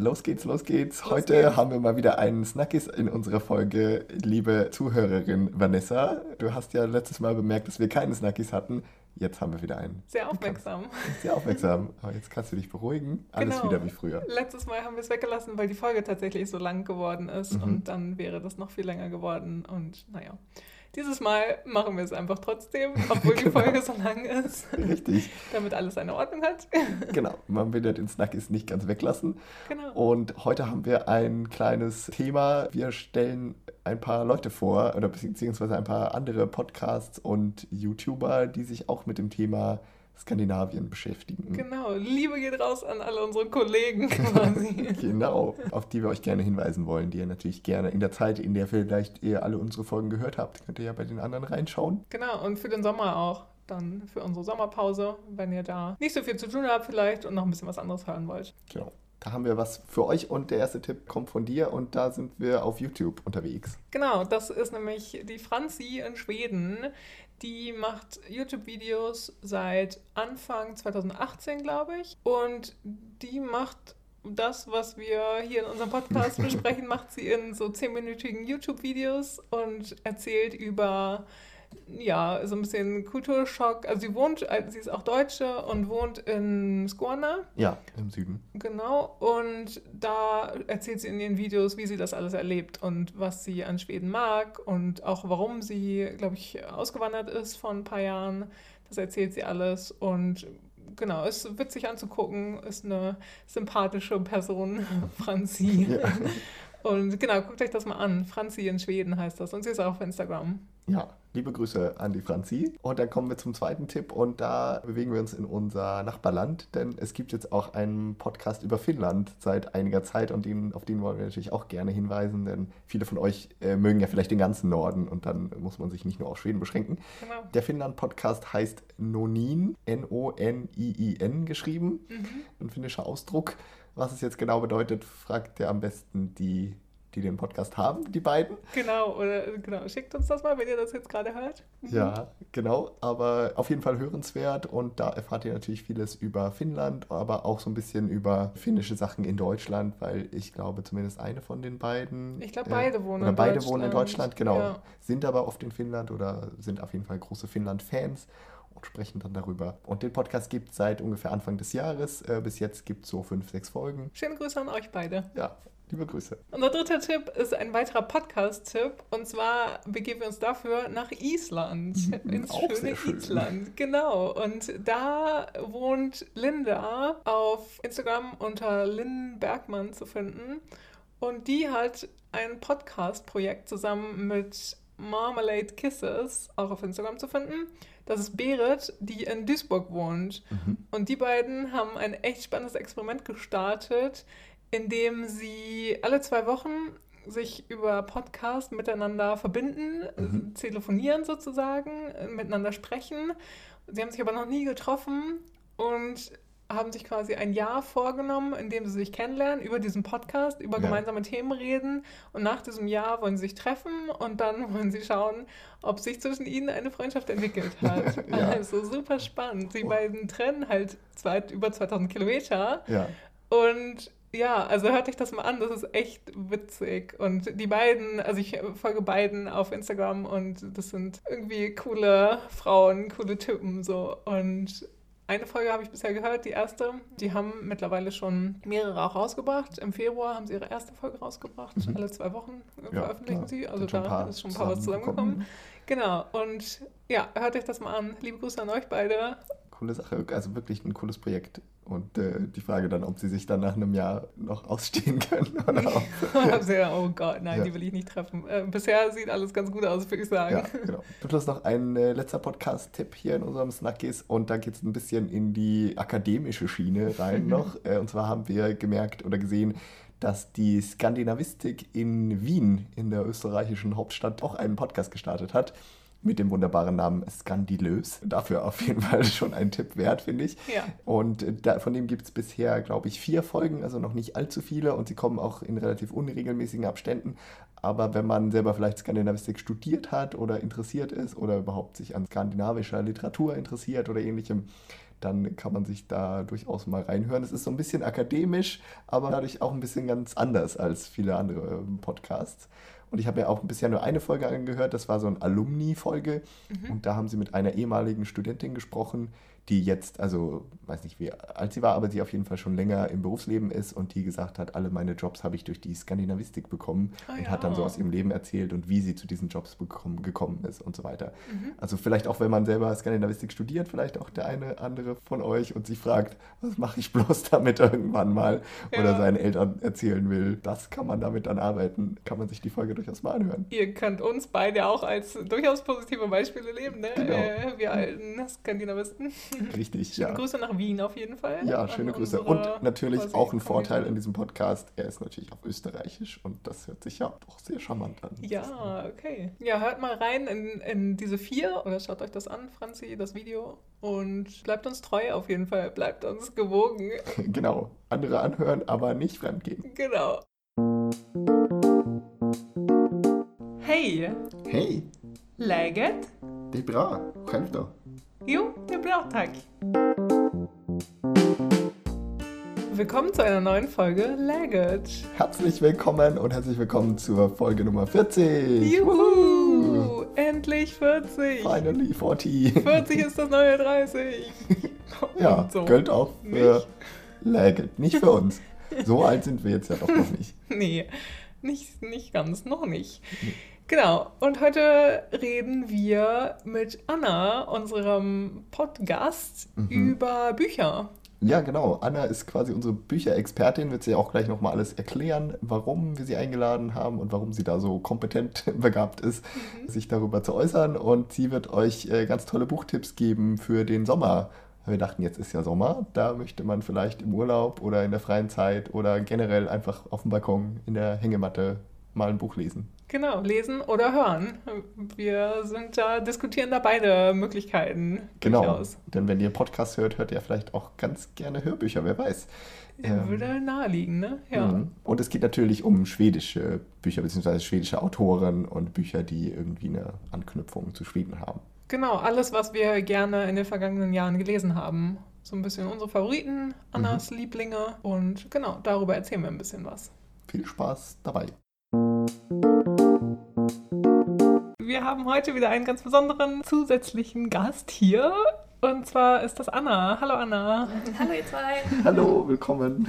los geht's, los geht's. Los Heute geht's. haben wir mal wieder einen Snackies in unserer Folge. Liebe Zuhörerin Vanessa, du hast ja letztes Mal bemerkt, dass wir keine Snackies hatten. Jetzt haben wir wieder einen. Sehr aufmerksam. Sehr aufmerksam. Aber jetzt kannst du dich beruhigen. Alles genau. wieder wie früher. Letztes Mal haben wir es weggelassen, weil die Folge tatsächlich so lang geworden ist. Mhm. Und dann wäre das noch viel länger geworden. Und naja. Dieses Mal machen wir es einfach trotzdem, obwohl die genau. Folge so lang ist. Richtig. damit alles eine Ordnung hat. genau, man will ja den Snackies nicht ganz weglassen. Genau. Und heute haben wir ein kleines Thema. Wir stellen ein paar Leute vor, oder beziehungsweise ein paar andere Podcasts und YouTuber, die sich auch mit dem Thema Skandinavien beschäftigen. Genau, Liebe geht raus an alle unsere Kollegen quasi. genau, auf die wir euch gerne hinweisen wollen, die ihr natürlich gerne in der Zeit, in der vielleicht ihr alle unsere Folgen gehört habt, könnt ihr ja bei den anderen reinschauen. Genau, und für den Sommer auch. Dann für unsere Sommerpause, wenn ihr da nicht so viel zu tun habt vielleicht und noch ein bisschen was anderes hören wollt. Genau. Da haben wir was für euch und der erste Tipp kommt von dir und da sind wir auf YouTube unterwegs. Genau, das ist nämlich die Franzi in Schweden. Die macht YouTube-Videos seit Anfang 2018, glaube ich. Und die macht das, was wir hier in unserem Podcast besprechen, macht sie in so 10-minütigen YouTube-Videos und erzählt über ja, so ein bisschen Kulturschock. Also sie wohnt, äh, sie ist auch Deutsche und wohnt in Skåne. Ja, im Süden. Genau. Und da erzählt sie in ihren Videos, wie sie das alles erlebt und was sie an Schweden mag und auch warum sie, glaube ich, ausgewandert ist vor ein paar Jahren. Das erzählt sie alles und genau, ist witzig anzugucken, ist eine sympathische Person, Franzi. Ja. Und genau, guckt euch das mal an. Franzi in Schweden heißt das. Und sie ist auch auf Instagram. Ja, liebe Grüße an die Franzi. Und dann kommen wir zum zweiten Tipp und da bewegen wir uns in unser Nachbarland, denn es gibt jetzt auch einen Podcast über Finnland seit einiger Zeit und den, auf den wollen wir natürlich auch gerne hinweisen, denn viele von euch äh, mögen ja vielleicht den ganzen Norden und dann muss man sich nicht nur auf Schweden beschränken. Genau. Der Finnland-Podcast heißt Nonin, N-O-N-I-I-N geschrieben, mhm. ein finnischer Ausdruck. Was es jetzt genau bedeutet, fragt ihr am besten die die den Podcast haben, die beiden. Genau, oder genau, schickt uns das mal, wenn ihr das jetzt gerade hört. Mhm. Ja, genau, aber auf jeden Fall hörenswert und da erfahrt ihr natürlich vieles über Finnland, aber auch so ein bisschen über finnische Sachen in Deutschland, weil ich glaube zumindest eine von den beiden. Ich glaube, beide äh, wohnen oder in beide Deutschland. wohnen in Deutschland, genau. Ja. Sind aber oft in Finnland oder sind auf jeden Fall große Finnland-Fans und sprechen dann darüber. Und den Podcast gibt es seit ungefähr Anfang des Jahres. Äh, bis jetzt gibt es so fünf, sechs Folgen. Schöne Grüße an euch beide. Ja, Liebe Grüße. Unser dritter Tipp ist ein weiterer Podcast-Tipp. Und zwar begeben wir uns dafür nach Island. Ins schöne schön. Island. Genau. Und da wohnt Linda auf Instagram unter Lynn Bergmann zu finden. Und die hat ein Podcast-Projekt zusammen mit Marmalade Kisses, auch auf Instagram zu finden. Das ist Berit, die in Duisburg wohnt. Mhm. Und die beiden haben ein echt spannendes Experiment gestartet, indem sie alle zwei Wochen sich über Podcast miteinander verbinden, mhm. telefonieren sozusagen, miteinander sprechen. Sie haben sich aber noch nie getroffen und haben sich quasi ein Jahr vorgenommen, in dem sie sich kennenlernen, über diesen Podcast, über ja. gemeinsame Themen reden. Und nach diesem Jahr wollen sie sich treffen und dann wollen sie schauen, ob sich zwischen ihnen eine Freundschaft entwickelt hat. ja. Also super spannend. Sie oh. beiden trennen halt zwei, über 2000 Kilometer. Ja. Und ja, also hört euch das mal an, das ist echt witzig. Und die beiden, also ich folge beiden auf Instagram und das sind irgendwie coole Frauen, coole Typen so. Und eine Folge habe ich bisher gehört, die erste. Die haben mittlerweile schon mehrere auch rausgebracht. Im Februar haben sie ihre erste Folge rausgebracht. Mhm. Alle zwei Wochen ja, veröffentlichen klar. sie. Also da ist schon ein paar was zusammengekommen. Genau. Und ja, hört euch das mal an. Liebe Grüße an euch beide coole Sache, also wirklich ein cooles Projekt. Und äh, die Frage dann, ob sie sich dann nach einem Jahr noch ausstehen können oder auch. Sehr, oh Gott, nein, ja. die will ich nicht treffen. Äh, bisher sieht alles ganz gut aus, würde ich sagen. Ja, genau. Du hast noch ein äh, letzter Podcast-Tipp hier in unserem Snackies und da geht es ein bisschen in die akademische Schiene rein noch. Äh, und zwar haben wir gemerkt oder gesehen, dass die Skandinavistik in Wien, in der österreichischen Hauptstadt, auch einen Podcast gestartet hat mit dem wunderbaren Namen Skandilös. Dafür auf jeden Fall schon ein Tipp wert, finde ich. Ja. Und äh, da, von dem gibt es bisher, glaube ich, vier Folgen, also noch nicht allzu viele und sie kommen auch in relativ unregelmäßigen Abständen. Aber wenn man selber vielleicht Skandinavistik studiert hat oder interessiert ist oder überhaupt sich an skandinavischer Literatur interessiert oder ähnlichem, dann kann man sich da durchaus mal reinhören. Es ist so ein bisschen akademisch, aber dadurch auch ein bisschen ganz anders als viele andere Podcasts. Und ich habe mir auch bisher nur eine Folge angehört, das war so eine Alumni-Folge. Mhm. Und da haben sie mit einer ehemaligen Studentin gesprochen, die jetzt, also weiß nicht, wie alt sie war, aber die auf jeden Fall schon länger im Berufsleben ist und die gesagt hat, alle meine Jobs habe ich durch die Skandinavistik bekommen oh, und ja. hat dann so aus ihrem Leben erzählt und wie sie zu diesen Jobs bekommen, gekommen ist und so weiter. Mhm. Also vielleicht auch, wenn man selber Skandinavistik studiert, vielleicht auch der eine andere von euch und sich fragt, was mache ich bloß damit irgendwann mal ja. oder seinen Eltern erzählen will, das kann man damit dann arbeiten, kann man sich die Folge durchaus mal anhören. Ihr könnt uns beide auch als durchaus positive Beispiele leben, ne? Genau. Äh, wir alten Skandinavisten. Richtig, schöne ja. Grüße nach Wien auf jeden Fall. Ja, schöne Grüße. Und natürlich auch ein Vorteil in diesem Podcast, er ist natürlich auf Österreichisch und das hört sich ja doch sehr charmant an. Ja, okay. Ja, hört mal rein in, in diese vier oder schaut euch das an, Franzi, das Video. Und bleibt uns treu auf jeden Fall, bleibt uns gewogen. genau, andere anhören, aber nicht fremdgehen. Genau. Hej! Hej! Läget? Det är bra. Själv då? Jo, det är bra tack. Willkommen zu einer neuen Folge Läget. Herzlich willkommen und herzlich willkommen zur Folge Nummer 40. Juhu! Endlich 40. Finally 40. 40 ist das neue 30. ja, so. gilt auch für Läget, nicht für uns. So alt sind wir jetzt ja doch noch nicht. nee, nicht, nicht ganz, noch nicht. Nee. Genau, und heute reden wir mit Anna, unserem Podcast, mhm. über Bücher. Ja, genau. Anna ist quasi unsere Bücherexpertin, wird sie auch gleich nochmal alles erklären, warum wir sie eingeladen haben und warum sie da so kompetent begabt ist, mhm. sich darüber zu äußern. Und sie wird euch äh, ganz tolle Buchtipps geben für den Sommer. Wir dachten, jetzt ist ja Sommer, da möchte man vielleicht im Urlaub oder in der freien Zeit oder generell einfach auf dem Balkon in der Hängematte mal ein Buch lesen. Genau, lesen oder hören. Wir sind da, diskutieren da beide Möglichkeiten. Genau. Durchaus. Denn wenn ihr Podcast hört, hört ihr vielleicht auch ganz gerne Hörbücher, wer weiß. Ja, würde ähm, naheliegen, ne? Ja. Mhm. Und es geht natürlich um schwedische Bücher, beziehungsweise schwedische Autoren und Bücher, die irgendwie eine Anknüpfung zu Schweden haben. Genau, alles, was wir gerne in den vergangenen Jahren gelesen haben. So ein bisschen unsere Favoriten, Annas mhm. Lieblinge und genau, darüber erzählen wir ein bisschen was. Viel Spaß dabei. Wir haben heute wieder einen ganz besonderen zusätzlichen Gast hier. Und zwar ist das Anna. Hallo Anna. Hallo ihr zwei. Hallo, willkommen.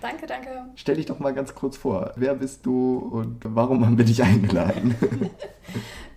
Danke, danke. Stell dich doch mal ganz kurz vor. Wer bist du und warum haben wir dich eingeladen?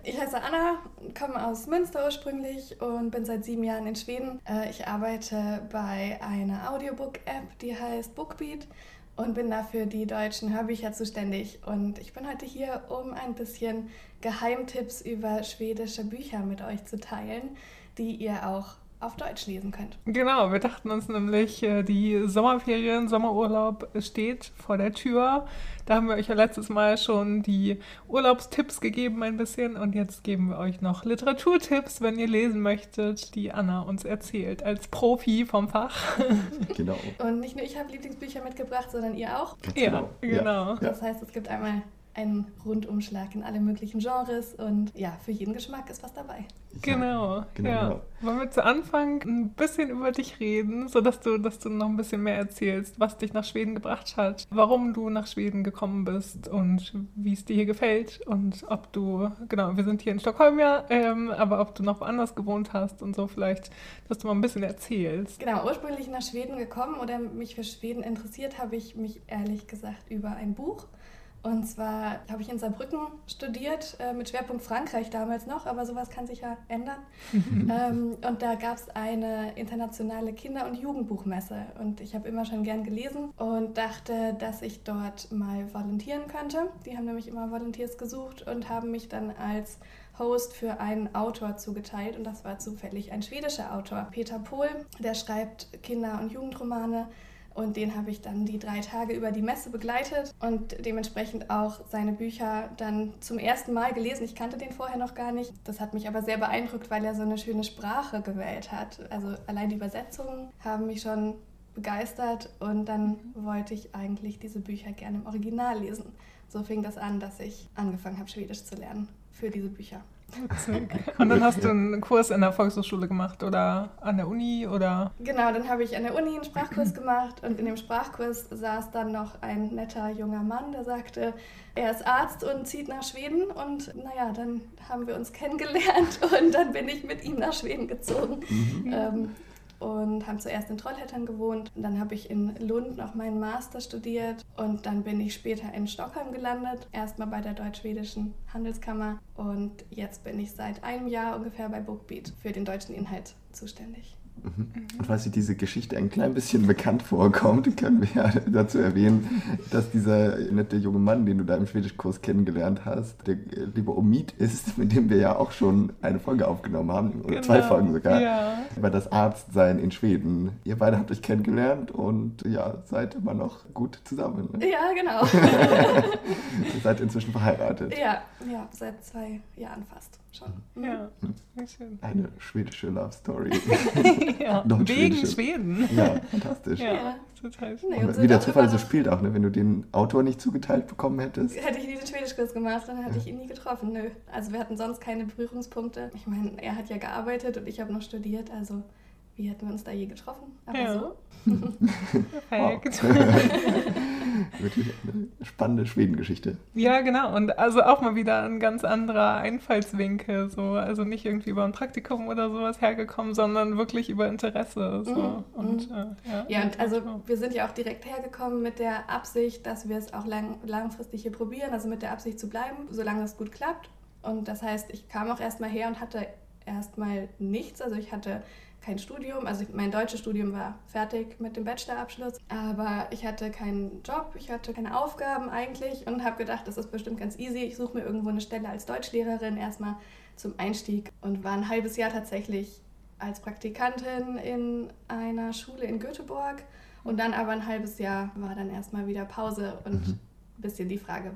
Ich heiße Anna, komme aus Münster ursprünglich und bin seit sieben Jahren in Schweden. Äh, ich arbeite bei einer Audiobook-App, die heißt Bookbeat und bin dafür die deutschen Hörbücher zuständig. Und ich bin heute hier, um ein bisschen Geheimtipps über schwedische Bücher mit euch zu teilen, die ihr auch auf Deutsch lesen könnt. Genau, wir dachten uns nämlich, äh, die Sommerferien, Sommerurlaub steht vor der Tür. Da haben wir euch ja letztes Mal schon die Urlaubstipps gegeben ein bisschen und jetzt geben wir euch noch Literaturtipps, wenn ihr lesen möchtet, die Anna uns erzählt als Profi vom Fach. Genau. Und nicht nur ich habe Lieblingsbücher mitgebracht, sondern ihr auch. Ganz ja, genau. genau. Das heißt, es gibt einmal einen Rundumschlag in alle möglichen Genres und ja, für jeden Geschmack ist was dabei. Genau, genau. Ja. Wollen wir zu Anfang ein bisschen über dich reden, sodass du, dass du noch ein bisschen mehr erzählst, was dich nach Schweden gebracht hat, warum du nach Schweden gekommen bist und wie es dir hier gefällt und ob du, genau, wir sind hier in Stockholm ja, ähm, aber ob du noch woanders gewohnt hast und so vielleicht, dass du mal ein bisschen erzählst. Genau, ursprünglich nach Schweden gekommen oder mich für Schweden interessiert, habe ich mich ehrlich gesagt über ein Buch und zwar habe ich in Saarbrücken studiert, äh, mit Schwerpunkt Frankreich damals noch, aber sowas kann sich ja ändern. ähm, und da gab es eine internationale Kinder- und Jugendbuchmesse. Und ich habe immer schon gern gelesen und dachte, dass ich dort mal volontieren könnte. Die haben nämlich immer Volunteers gesucht und haben mich dann als Host für einen Autor zugeteilt. Und das war zufällig ein schwedischer Autor, Peter Pohl. Der schreibt Kinder- und Jugendromane und den habe ich dann die drei Tage über die Messe begleitet und dementsprechend auch seine Bücher dann zum ersten Mal gelesen. Ich kannte den vorher noch gar nicht. Das hat mich aber sehr beeindruckt, weil er so eine schöne Sprache gewählt hat. Also allein die Übersetzungen haben mich schon begeistert und dann wollte ich eigentlich diese Bücher gerne im Original lesen. So fing das an, dass ich angefangen habe, Schwedisch zu lernen für diese Bücher. Und dann hast du einen Kurs in der Volkshochschule gemacht oder an der Uni oder? Genau, dann habe ich an der Uni einen Sprachkurs gemacht und in dem Sprachkurs saß dann noch ein netter junger Mann, der sagte, er ist Arzt und zieht nach Schweden und naja, dann haben wir uns kennengelernt und dann bin ich mit ihm nach Schweden gezogen. Mhm. Ähm, und haben zuerst in Trollhättan gewohnt. Und dann habe ich in Lund noch meinen Master studiert und dann bin ich später in Stockholm gelandet, erstmal bei der deutsch-schwedischen Handelskammer und jetzt bin ich seit einem Jahr ungefähr bei Bookbeat für den deutschen Inhalt zuständig. Mhm. Und falls sich diese Geschichte ein klein bisschen bekannt vorkommt, können wir ja dazu erwähnen, dass dieser nette junge Mann, den du da im Schwedischkurs kennengelernt hast, der liebe Omid ist, mit dem wir ja auch schon eine Folge aufgenommen haben, oder genau. zwei Folgen sogar, ja. über das Arztsein in Schweden. Ihr beide habt euch kennengelernt und ja, seid immer noch gut zusammen. Ne? Ja, genau. Ihr seid inzwischen verheiratet. Ja, ja, seit zwei Jahren fast schon. Mhm. Ja, sehr schön. Eine schwedische Love Story. ja, wegen Schweden. Ja, fantastisch. Ja, ja. total schön. Nee, wie der Zufall so spielt auch, ne? wenn du den Autor nicht zugeteilt bekommen hättest. Hätte ich nie den Schwedischkurs gemacht, dann hätte ich ihn nie getroffen. Nö. Also wir hatten sonst keine Berührungspunkte. Ich meine, er hat ja gearbeitet und ich habe noch studiert, also wie hätten wir uns da je getroffen? Aber ja. so. Perfekt. Wirklich eine spannende Schwedengeschichte. Ja, genau. Und also auch mal wieder ein ganz anderer Einfallswinkel. So. Also nicht irgendwie über ein Praktikum oder sowas hergekommen, sondern wirklich über Interesse. So. Mhm. Und, mhm. äh, ja, ja, und also wir sind ja auch direkt hergekommen mit der Absicht, dass wir es auch lang, langfristig hier probieren, also mit der Absicht zu bleiben, solange es gut klappt. Und das heißt, ich kam auch erstmal her und hatte erstmal nichts. Also ich hatte kein Studium. Also mein deutsches Studium war fertig mit dem Bachelorabschluss, aber ich hatte keinen Job, ich hatte keine Aufgaben eigentlich und habe gedacht, das ist bestimmt ganz easy. Ich suche mir irgendwo eine Stelle als Deutschlehrerin erstmal zum Einstieg und war ein halbes Jahr tatsächlich als Praktikantin in einer Schule in Göteborg und dann aber ein halbes Jahr war dann erstmal wieder Pause und mhm. ein bisschen die Frage,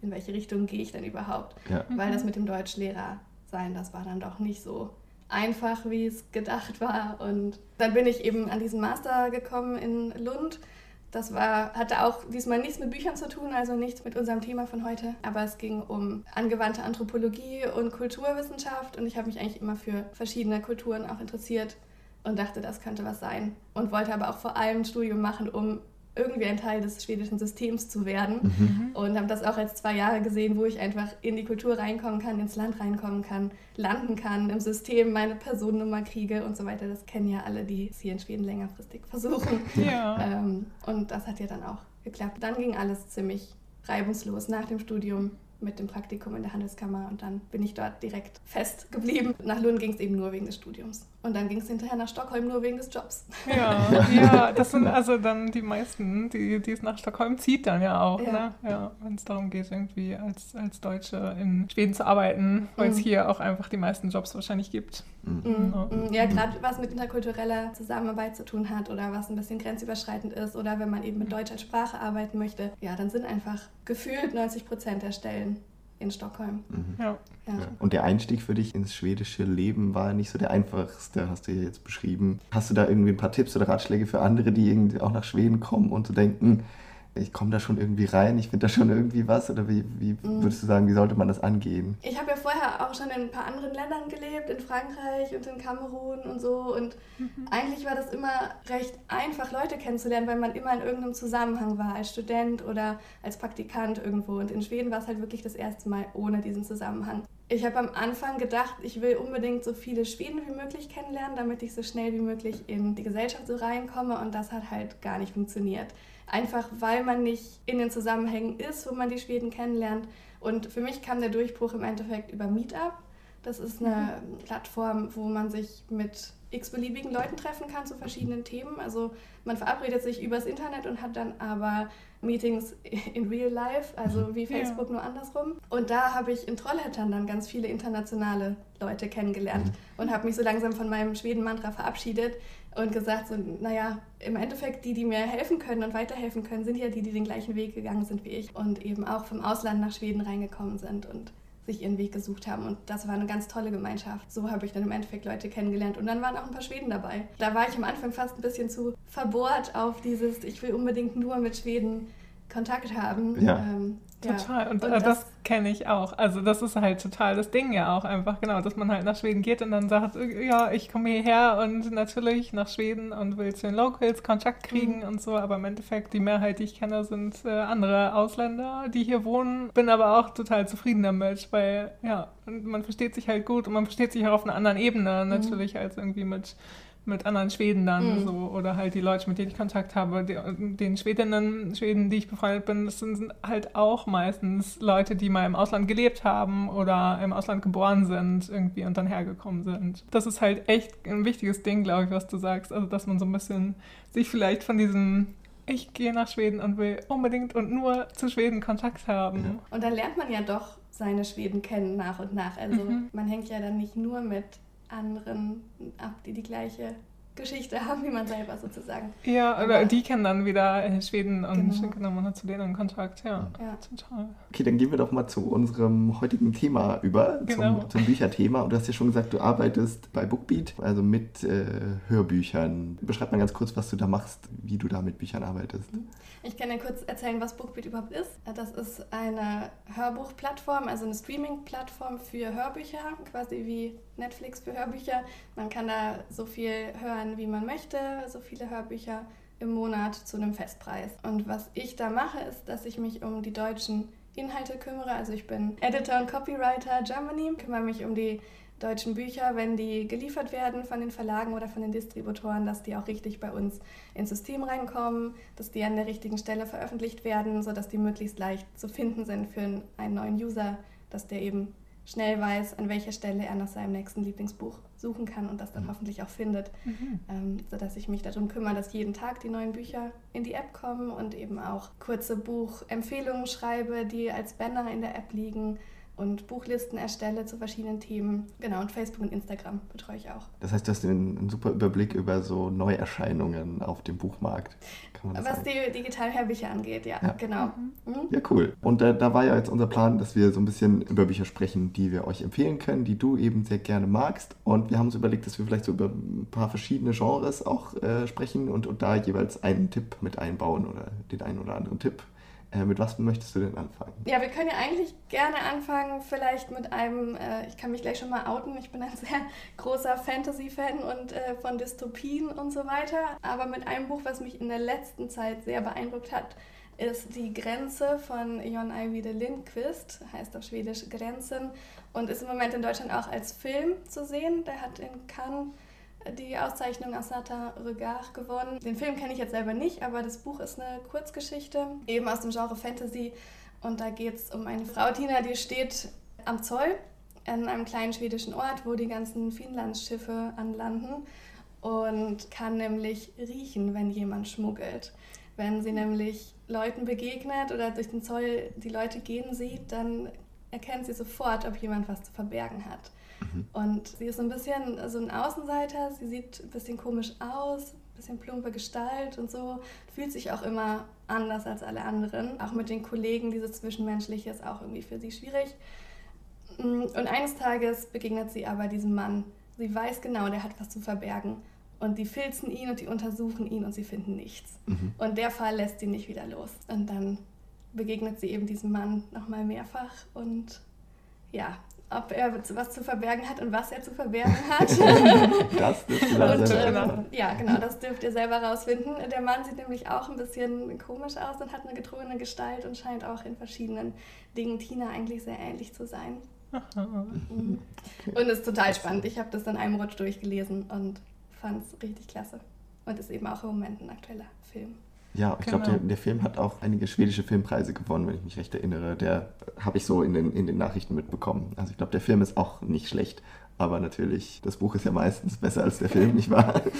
in welche Richtung gehe ich denn überhaupt? Ja. Weil das mit dem Deutschlehrer sein, das war dann doch nicht so einfach, wie es gedacht war. Und dann bin ich eben an diesen Master gekommen in Lund. Das war, hatte auch diesmal nichts mit Büchern zu tun, also nichts mit unserem Thema von heute. Aber es ging um angewandte Anthropologie und Kulturwissenschaft und ich habe mich eigentlich immer für verschiedene Kulturen auch interessiert und dachte, das könnte was sein. Und wollte aber auch vor allem ein Studium machen, um irgendwie ein Teil des schwedischen Systems zu werden. Mhm. Und habe das auch als zwei Jahre gesehen, wo ich einfach in die Kultur reinkommen kann, ins Land reinkommen kann, landen kann, im System meine Personennummer kriege und so weiter. Das kennen ja alle, die es hier in Schweden längerfristig versuchen. Ja. Ähm, und das hat ja dann auch geklappt. Dann ging alles ziemlich reibungslos nach dem Studium mit dem Praktikum in der Handelskammer und dann bin ich dort direkt fest geblieben. Nach Lund ging es eben nur wegen des Studiums. Und dann ging es hinterher nach Stockholm nur wegen des Jobs. Ja, ja, das sind also dann die meisten, die, die es nach Stockholm zieht dann ja auch, ja. ne? Ja, wenn es darum geht, irgendwie als, als Deutsche in Schweden zu arbeiten, weil es mhm. hier auch einfach die meisten Jobs wahrscheinlich gibt. Mhm. Mhm. Ja, gerade was mit interkultureller Zusammenarbeit zu tun hat oder was ein bisschen grenzüberschreitend ist oder wenn man eben mit Deutsch als Sprache arbeiten möchte, ja, dann sind einfach gefühlt 90 Prozent der Stellen in Stockholm. Mhm. Ja. Ja. Und der Einstieg für dich ins schwedische Leben war nicht so der einfachste, hast du ja jetzt beschrieben. Hast du da irgendwie ein paar Tipps oder Ratschläge für andere, die irgendwie auch nach Schweden kommen und zu denken, ich komme da schon irgendwie rein, ich finde da schon irgendwie was? Oder wie, wie mhm. würdest du sagen, wie sollte man das angehen? Ich habe ja vorher auch schon in ein paar anderen Ländern gelebt, in Frankreich und in Kamerun und so. Und mhm. eigentlich war das immer recht einfach, Leute kennenzulernen, weil man immer in irgendeinem Zusammenhang war, als Student oder als Praktikant irgendwo. Und in Schweden war es halt wirklich das erste Mal ohne diesen Zusammenhang. Ich habe am Anfang gedacht, ich will unbedingt so viele Schweden wie möglich kennenlernen, damit ich so schnell wie möglich in die Gesellschaft so reinkomme. Und das hat halt gar nicht funktioniert. Einfach weil man nicht in den Zusammenhängen ist, wo man die Schweden kennenlernt. Und für mich kam der Durchbruch im Endeffekt über Meetup. Das ist eine mhm. Plattform, wo man sich mit x-beliebigen Leuten treffen kann zu verschiedenen Themen. Also man verabredet sich übers Internet und hat dann aber Meetings in real life, also wie Facebook ja. nur andersrum. Und da habe ich in Trollhättan dann ganz viele internationale Leute kennengelernt mhm. und habe mich so langsam von meinem Schweden-Mantra verabschiedet und gesagt, so, naja, im Endeffekt die, die mir helfen können und weiterhelfen können, sind ja die, die den gleichen Weg gegangen sind wie ich und eben auch vom Ausland nach Schweden reingekommen sind und sich ihren Weg gesucht haben. Und das war eine ganz tolle Gemeinschaft. So habe ich dann im Endeffekt Leute kennengelernt. Und dann waren auch ein paar Schweden dabei. Da war ich am Anfang fast ein bisschen zu verbohrt auf dieses, ich will unbedingt nur mit Schweden Kontakt haben. Ja. Ähm, Total. Und, und äh, das, das kenne ich auch. Also das ist halt total das Ding ja auch einfach, genau, dass man halt nach Schweden geht und dann sagt, ja, ich komme hierher und natürlich nach Schweden und will zu den Locals Kontakt kriegen mhm. und so, aber im Endeffekt die Mehrheit, die ich kenne, sind äh, andere Ausländer, die hier wohnen. Bin aber auch total zufrieden damit, weil ja, man versteht sich halt gut und man versteht sich auch auf einer anderen Ebene natürlich mhm. als irgendwie mit mit anderen Schweden dann mhm. so oder halt die Leute, mit denen ich Kontakt habe, die, den Schwedinnen, Schweden, die ich befreundet bin, das sind halt auch meistens Leute, die mal im Ausland gelebt haben oder im Ausland geboren sind irgendwie und dann hergekommen sind. Das ist halt echt ein wichtiges Ding, glaube ich, was du sagst, also dass man so ein bisschen sich vielleicht von diesem ich gehe nach Schweden und will unbedingt und nur zu Schweden Kontakt haben. Und dann lernt man ja doch seine Schweden kennen nach und nach. Also mhm. man hängt ja dann nicht nur mit anderen ab, die die gleiche Geschichte haben, wie man selber sozusagen. Ja, oder Aber, die kennen dann wieder äh, Schweden und genau. genau, man hat zu denen in Kontakt. Ja, ja, total. Okay, dann gehen wir doch mal zu unserem heutigen Thema über, genau. zum, zum Bücherthema. Und du hast ja schon gesagt, du arbeitest bei Bookbeat, also mit äh, Hörbüchern. Beschreib mal ganz kurz, was du da machst, wie du da mit Büchern arbeitest. Mhm. Ich kann dir kurz erzählen, was Bookbeat überhaupt ist. Das ist eine Hörbuchplattform, also eine Streaming-Plattform für Hörbücher, quasi wie Netflix für Hörbücher. Man kann da so viel hören, wie man möchte, so viele Hörbücher im Monat zu einem Festpreis. Und was ich da mache, ist, dass ich mich um die deutschen Inhalte kümmere. Also ich bin Editor und Copywriter Germany, kümmere mich um die deutschen Bücher, wenn die geliefert werden von den Verlagen oder von den Distributoren, dass die auch richtig bei uns ins System reinkommen, dass die an der richtigen Stelle veröffentlicht werden, sodass die möglichst leicht zu finden sind für einen neuen User, dass der eben schnell weiß, an welcher Stelle er nach seinem nächsten Lieblingsbuch suchen kann und das dann mhm. hoffentlich auch findet, mhm. ähm, sodass ich mich darum kümmere, dass jeden Tag die neuen Bücher in die App kommen und eben auch kurze Buchempfehlungen schreibe, die als Banner in der App liegen und Buchlisten erstelle zu verschiedenen Themen. Genau, und Facebook und Instagram betreue ich auch. Das heißt, du hast einen, einen super Überblick über so Neuerscheinungen auf dem Buchmarkt. Was sagen. die digitalen Hörbücher angeht, ja, ja. genau. Mhm. mhm. Ja, cool. Und äh, da war ja jetzt unser Plan, dass wir so ein bisschen über Bücher sprechen, die wir euch empfehlen können, die du eben sehr gerne magst. Und wir haben uns überlegt, dass wir vielleicht so über ein paar verschiedene Genres auch äh, sprechen und, und da jeweils einen Tipp mit einbauen oder den einen oder anderen Tipp äh, mit was möchtest du denn anfangen? Ja, wir können ja eigentlich gerne anfangen, vielleicht mit einem, äh, ich kann mich gleich schon mal outen, ich bin ein sehr großer Fantasy-Fan und äh, von Dystopien und so weiter. Aber mit einem Buch, was mich in der letzten Zeit sehr beeindruckt hat, ist Die Grenze von Jon Ajvide Lindqvist, heißt auf Schwedisch Grenzen und ist im Moment in Deutschland auch als Film zu sehen. Der hat in Cannes die Auszeichnung Asata Regard gewonnen. Den Film kenne ich jetzt selber nicht, aber das Buch ist eine Kurzgeschichte, eben aus dem Genre Fantasy. Und da geht es um eine Frau, Tina, die steht am Zoll an einem kleinen schwedischen Ort, wo die ganzen Finnlandsschiffe anlanden und kann nämlich riechen, wenn jemand schmuggelt. Wenn sie nämlich Leuten begegnet oder durch den Zoll die Leute gehen sieht, dann erkennt sie sofort, ob jemand was zu verbergen hat. Mhm. Und sie ist so ein bisschen so ein Außenseiter, sie sieht ein bisschen komisch aus, ein bisschen plumpe Gestalt und so, fühlt sich auch immer anders als alle anderen. Auch mit den Kollegen, dieses Zwischenmenschliche ist auch irgendwie für sie schwierig. Mm, und eines Tages begegnet sie aber diesem Mann. Sie weiß genau, der hat was zu verbergen. Und die filzen ihn und die untersuchen ihn und sie finden nichts. Mhm. Und der Fall lässt sie nicht wieder los. Und dann begegnet sie eben diesem Mann nochmal mehrfach und ja, ob er was zu verbergen hat und was er zu verbergen hat. das dürft ihr und, ähm, Ja, genau, das dürft ihr selber rausfinden. Der Mann sieht nämlich auch ein bisschen komisch aus und hat eine gedrungene Gestalt und scheint auch in verschiedenen Dingen Tina eigentlich sehr ähnlich zu sein. Mhm. Und ist total spannend. Ich habe das in einem Rutsch durchgelesen und fand es richtig klasse. Und ist eben auch im Moment ein aktueller Film. Ja, ich genau. glaube, der, der, Film hat auch einige schwedische Filmpreise gewonnen, wenn ich mich recht erinnere. Der habe ich so in den, in den Nachrichten mitbekommen. Also ich glaube, der Film ist auch nicht schlecht. Aber natürlich, das Buch ist ja meistens besser als der Film, nicht wahr?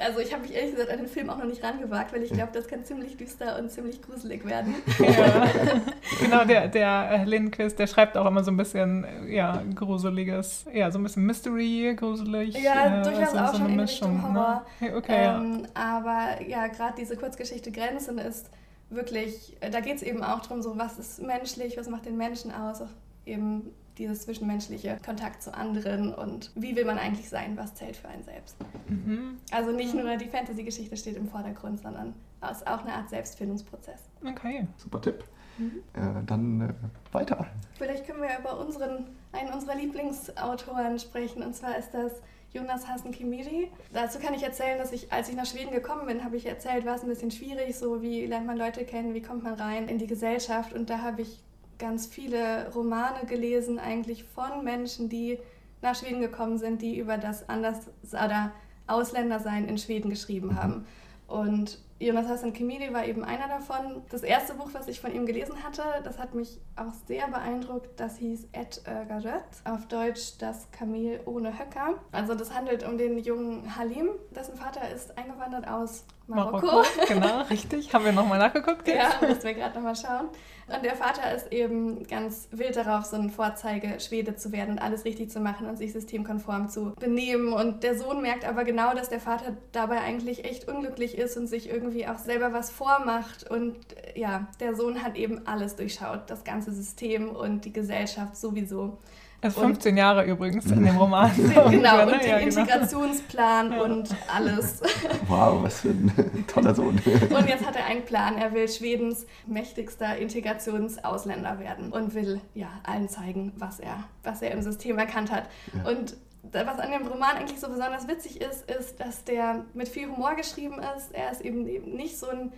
Also ich habe mich ehrlich gesagt an den Film auch noch nicht rangewagt, weil ich glaube, das kann ziemlich düster und ziemlich gruselig werden. Ja. genau, der, der äh, Lindquist, der schreibt auch immer so ein bisschen ja, gruseliges, ja, so ein bisschen Mystery, gruselig. Ja, äh, durchaus also auch so schon in Mischung, Richtung ne? Horror. Ne? Okay, ähm, ja. Aber ja, gerade diese Kurzgeschichte Grenzen ist wirklich, da geht es eben auch darum, so was ist menschlich, was macht den Menschen aus, auch eben dieses zwischenmenschliche Kontakt zu anderen und wie will man eigentlich sein, was zählt für einen selbst. Mhm. Also nicht nur die Fantasy-Geschichte steht im Vordergrund, sondern ist auch eine Art Selbstfindungsprozess. Okay. Super Tipp. Mhm. Äh, dann äh, weiter. Vielleicht können wir über unseren, einen unserer Lieblingsautoren sprechen. Und zwar ist das Jonas Hassen Kimiri. Dazu kann ich erzählen, dass ich, als ich nach Schweden gekommen bin, habe ich erzählt, war es ein bisschen schwierig, so wie lernt man Leute kennen, wie kommt man rein in die Gesellschaft. Und da habe ich ganz viele Romane gelesen, eigentlich von Menschen, die nach Schweden gekommen sind, die über das Anders- oder Ausländersein in Schweden geschrieben mhm. haben. Und Jonas Hassan Kimidi war eben einer davon. Das erste Buch, was ich von ihm gelesen hatte, das hat mich auch sehr beeindruckt. Das hieß Ed Garet, auf Deutsch Das Kamel ohne Höcker. Also das handelt um den jungen Halim, dessen Vater ist eingewandert aus Marokko. Marokko genau, richtig. Haben wir nochmal nachgeguckt jetzt? Ja, müssen wir gerade nochmal schauen. Und der Vater ist eben ganz wild darauf, so ein Vorzeige-Schwede zu werden und alles richtig zu machen und sich systemkonform zu benehmen. Und der Sohn merkt aber genau, dass der Vater dabei eigentlich echt unglücklich ist und sich irgendwie auch selber was vormacht. Und ja, der Sohn hat eben alles durchschaut, das ganze System und die Gesellschaft sowieso. Ist 15 und, Jahre übrigens in dem Roman. genau, und den ja, genau. Integrationsplan ja. und alles. Wow, was für ein toller Sohn. Und jetzt hat er einen Plan. Er will Schwedens mächtigster Integrationsausländer werden und will ja allen zeigen, was er, was er im System erkannt hat. Ja. Und was an dem Roman eigentlich so besonders witzig ist, ist, dass der mit viel Humor geschrieben ist. Er ist eben nicht so ein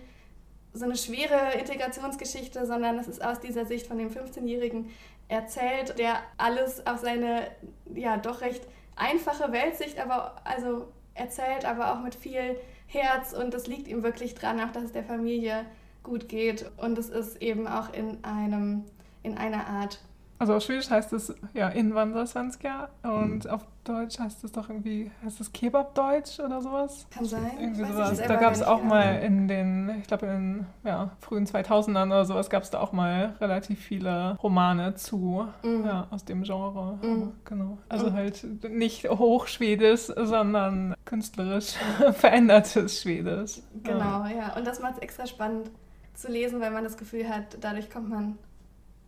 so eine schwere Integrationsgeschichte, sondern es ist aus dieser Sicht von dem 15-Jährigen erzählt, der alles auf seine ja doch recht einfache Weltsicht aber also erzählt, aber auch mit viel Herz. Und es liegt ihm wirklich dran, auch dass es der Familie gut geht. Und es ist eben auch in einem in einer Art also auf Schwedisch heißt es ja Inwandrarsvenska und mhm. auf Deutsch heißt es doch irgendwie, heißt es Kebab-Deutsch oder sowas? Kann sein. Irgendwie sowas. Da gab es auch mal in den, ich glaube in den ja, frühen 2000ern oder sowas, gab es da auch mal relativ viele Romane zu, mhm. ja, aus dem Genre. Mhm. Genau. Also halt nicht hochschwedisch, sondern künstlerisch verändertes Schwedisch. Genau, ja. ja. Und das macht es extra spannend zu lesen, weil man das Gefühl hat, dadurch kommt man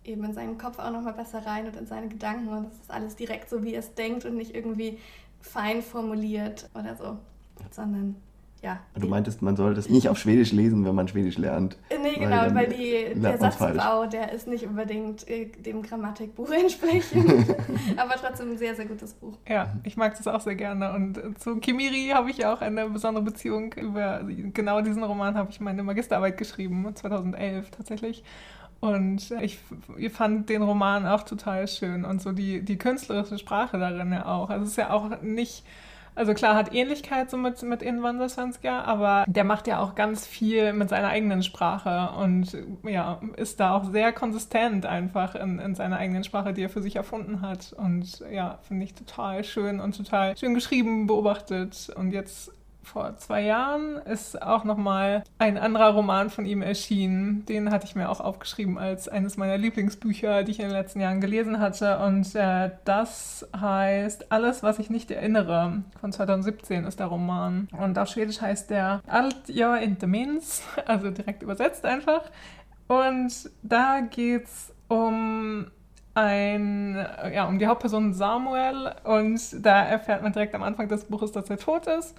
eben in seinen Kopf auch nochmal besser rein und in seine Gedanken und das ist alles direkt so, wie er es denkt und nicht irgendwie fein formuliert oder so, sondern ja. Du meintest, man sollte es nicht auf Schwedisch lesen, wenn man Schwedisch lernt. Äh, nee, genau, weil, weil die, der Satzbau, der ist nicht unbedingt äh, dem Grammatikbuch entsprechend, aber trotzdem ein sehr, sehr gutes Buch. Ja, ich mag das auch sehr gerne und zu Kimiri habe ich auch eine besondere Beziehung. Über genau diesen Roman habe ich meine Magisterarbeit geschrieben, 2011 tatsächlich. Und ich, ich, fand den Roman auch total schön und so die, die künstlerische Sprache darin ja auch. Also es ist ja auch nicht, also klar hat Ähnlichkeit so mit, mit Inwandersvenska, aber der macht ja auch ganz viel mit seiner eigenen Sprache und ja, ist da auch sehr konsistent einfach in, in seiner eigenen Sprache, die er für sich erfunden hat. Und ja, finde ich total schön und total schön geschrieben, beobachtet. Und jetzt vor zwei Jahren ist auch nochmal ein anderer Roman von ihm erschienen. Den hatte ich mir auch aufgeschrieben als eines meiner Lieblingsbücher, die ich in den letzten Jahren gelesen hatte. Und äh, das heißt Alles, was ich nicht erinnere. Von 2017 ist der Roman. Und auf Schwedisch heißt der Allt jag inte minns, also direkt übersetzt einfach. Und da geht es um ein, ja, um die Hauptperson Samuel und da erfährt man direkt am Anfang des Buches, dass er tot ist.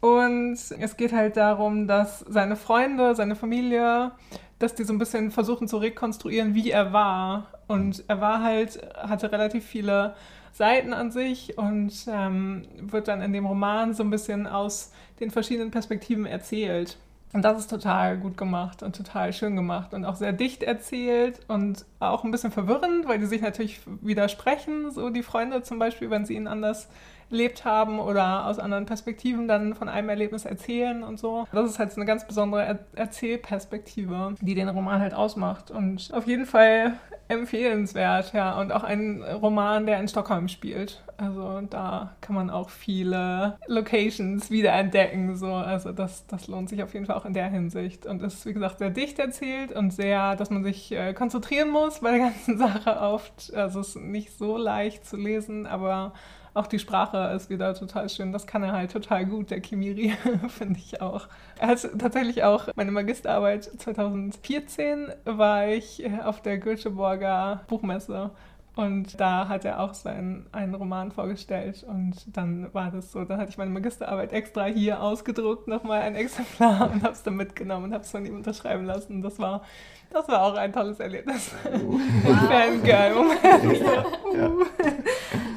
Und es geht halt darum, dass seine Freunde, seine Familie, dass die so ein bisschen versuchen zu rekonstruieren, wie er war. Und er war halt, hatte relativ viele Seiten an sich und ähm, wird dann in dem Roman so ein bisschen aus den verschiedenen Perspektiven erzählt. Und das ist total gut gemacht und total schön gemacht und auch sehr dicht erzählt und auch ein bisschen verwirrend, weil die sich natürlich widersprechen, so die Freunde zum Beispiel, wenn sie ihn anders erlebt haben oder aus anderen Perspektiven dann von einem Erlebnis erzählen und so. Das ist halt so eine ganz besondere er Erzählperspektive, die den Roman halt ausmacht und auf jeden Fall empfehlenswert, ja. Und auch ein Roman, der in Stockholm spielt. Also da kann man auch viele Locations wiederentdecken. So. Also das, das lohnt sich auf jeden Fall auch in der Hinsicht. Und ist, wie gesagt, sehr dicht erzählt und sehr, dass man sich äh, konzentrieren muss bei der ganzen Sache oft. Also es ist nicht so leicht zu lesen, aber auch die Sprache ist wieder total schön. Das kann er halt total gut, der Kimiri, finde ich auch. Er hat tatsächlich auch meine Magisterarbeit 2014 war ich auf der Göteborger Buchmesse Und da hat er auch seinen einen Roman vorgestellt und dann war das so, dann hatte ich meine Magisterarbeit extra hier ausgedruckt, nochmal ein Exemplar und habe es dann mitgenommen und habe es von ihm unterschreiben lassen. Das war, das war auch ein tolles Erlebnis. Oh. Wow. Fangirl-Moment. Ja. Ja.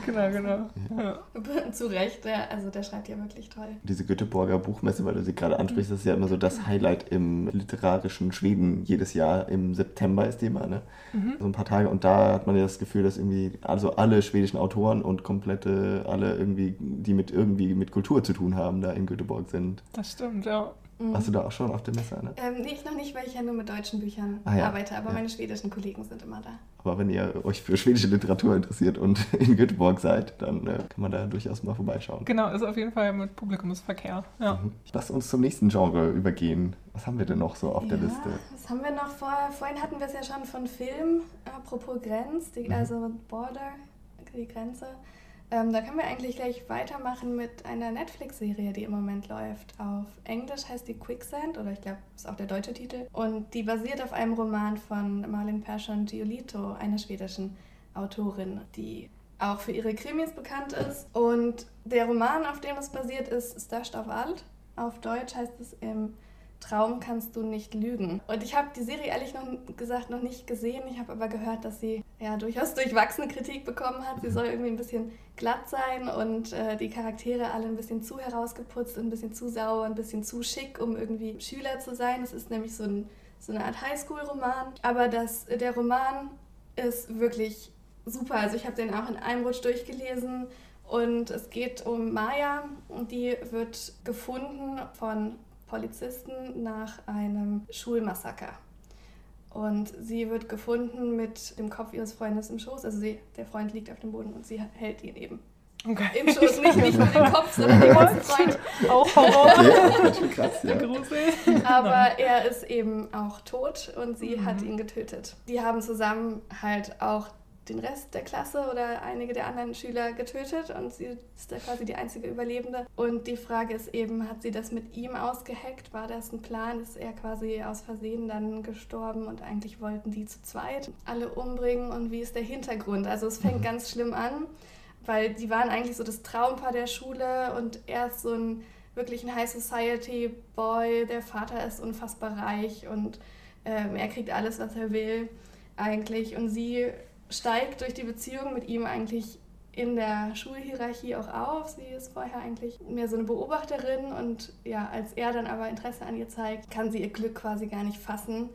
genau, genau. Ja. Zu Recht, der, also der schreibt ja wirklich toll. Diese Göteborger Buchmesse, weil du sie gerade ansprichst, das ist ja immer so das Highlight im literarischen Schweden jedes Jahr. Im September ist die immer, ne? Mhm. So ein paar Tage. Und da hat man ja das Gefühl, dass irgendwie, also alle schwedischen Autoren und komplette, alle irgendwie, die mit irgendwie mit Kultur zu tun haben, da in Göteborg sind. Das stimmt, ja. Mhm. Warst du da auch schon auf der Messe, ne? Ähm, nee, ich noch nicht, weil ich ja nur mit deutschen Büchern ah, ja. arbeite, aber ja. meine schwedischen Kollegen sind immer da. Aber wenn ihr euch für schwedische Literatur interessiert und in Göteborg seid, dann äh, kann man da durchaus mal vorbeischauen. Genau, ist auf jeden Fall mit Publikumsverkehr. Ja. Mhm. Lass uns zum nächsten Genre übergehen. Was haben wir denn noch so auf der Liste? Was haben wir noch vor? Vorhin hatten wir es ja schon von Film, apropos Grenz, die, mhm. also Border, die Grenze. Ähm, da können wir eigentlich gleich weitermachen mit einer Netflix-Serie, die im Moment läuft. Auf Englisch heißt die Quicksand, oder ich glaube, ist auch der deutsche Titel. Und die basiert auf einem Roman von Marlin Persson Giolito, einer schwedischen Autorin, die auch für ihre Krimis bekannt ist. Und der Roman, auf dem es basiert, ist Störst auf Alt. Auf Deutsch heißt es im Traum kannst du nicht lügen. Und ich habe die Serie ehrlich noch gesagt noch nicht gesehen. Ich habe aber gehört, dass sie ja durchaus durchwachsene Kritik bekommen hat. Sie soll irgendwie ein bisschen glatt sein und äh, die Charaktere alle ein bisschen zu herausgeputzt, ein bisschen zu sauber, ein bisschen zu schick, um irgendwie Schüler zu sein. Es ist nämlich so, ein, so eine Art Highschool-Roman. Aber das, der Roman ist wirklich super. Also ich habe den auch in einem Rutsch durchgelesen. Und es geht um Maya und die wird gefunden von Polizisten nach einem Schulmassaker. Und sie wird gefunden mit dem Kopf ihres Freundes im Schoß. Also sie, der Freund liegt auf dem Boden und sie hält ihn eben. Okay. Im Schoß, nicht, nicht mit dem Kopf, sondern den ganzen Freund. Auch Horror. Okay, krass, ja. Aber er ist eben auch tot und sie mhm. hat ihn getötet. Die haben zusammen halt auch den Rest der Klasse oder einige der anderen Schüler getötet und sie ist da quasi die einzige Überlebende. Und die Frage ist eben, hat sie das mit ihm ausgeheckt? War das ein Plan? Ist er quasi aus Versehen dann gestorben und eigentlich wollten die zu zweit alle umbringen? Und wie ist der Hintergrund? Also es fängt mhm. ganz schlimm an, weil die waren eigentlich so das Traumpaar der Schule und er ist so ein wirklich ein High Society Boy. Der Vater ist unfassbar reich und ähm, er kriegt alles, was er will eigentlich. Und sie steigt durch die Beziehung mit ihm eigentlich in der Schulhierarchie auch auf. Sie ist vorher eigentlich mehr so eine Beobachterin und ja, als er dann aber Interesse an ihr zeigt, kann sie ihr Glück quasi gar nicht fassen.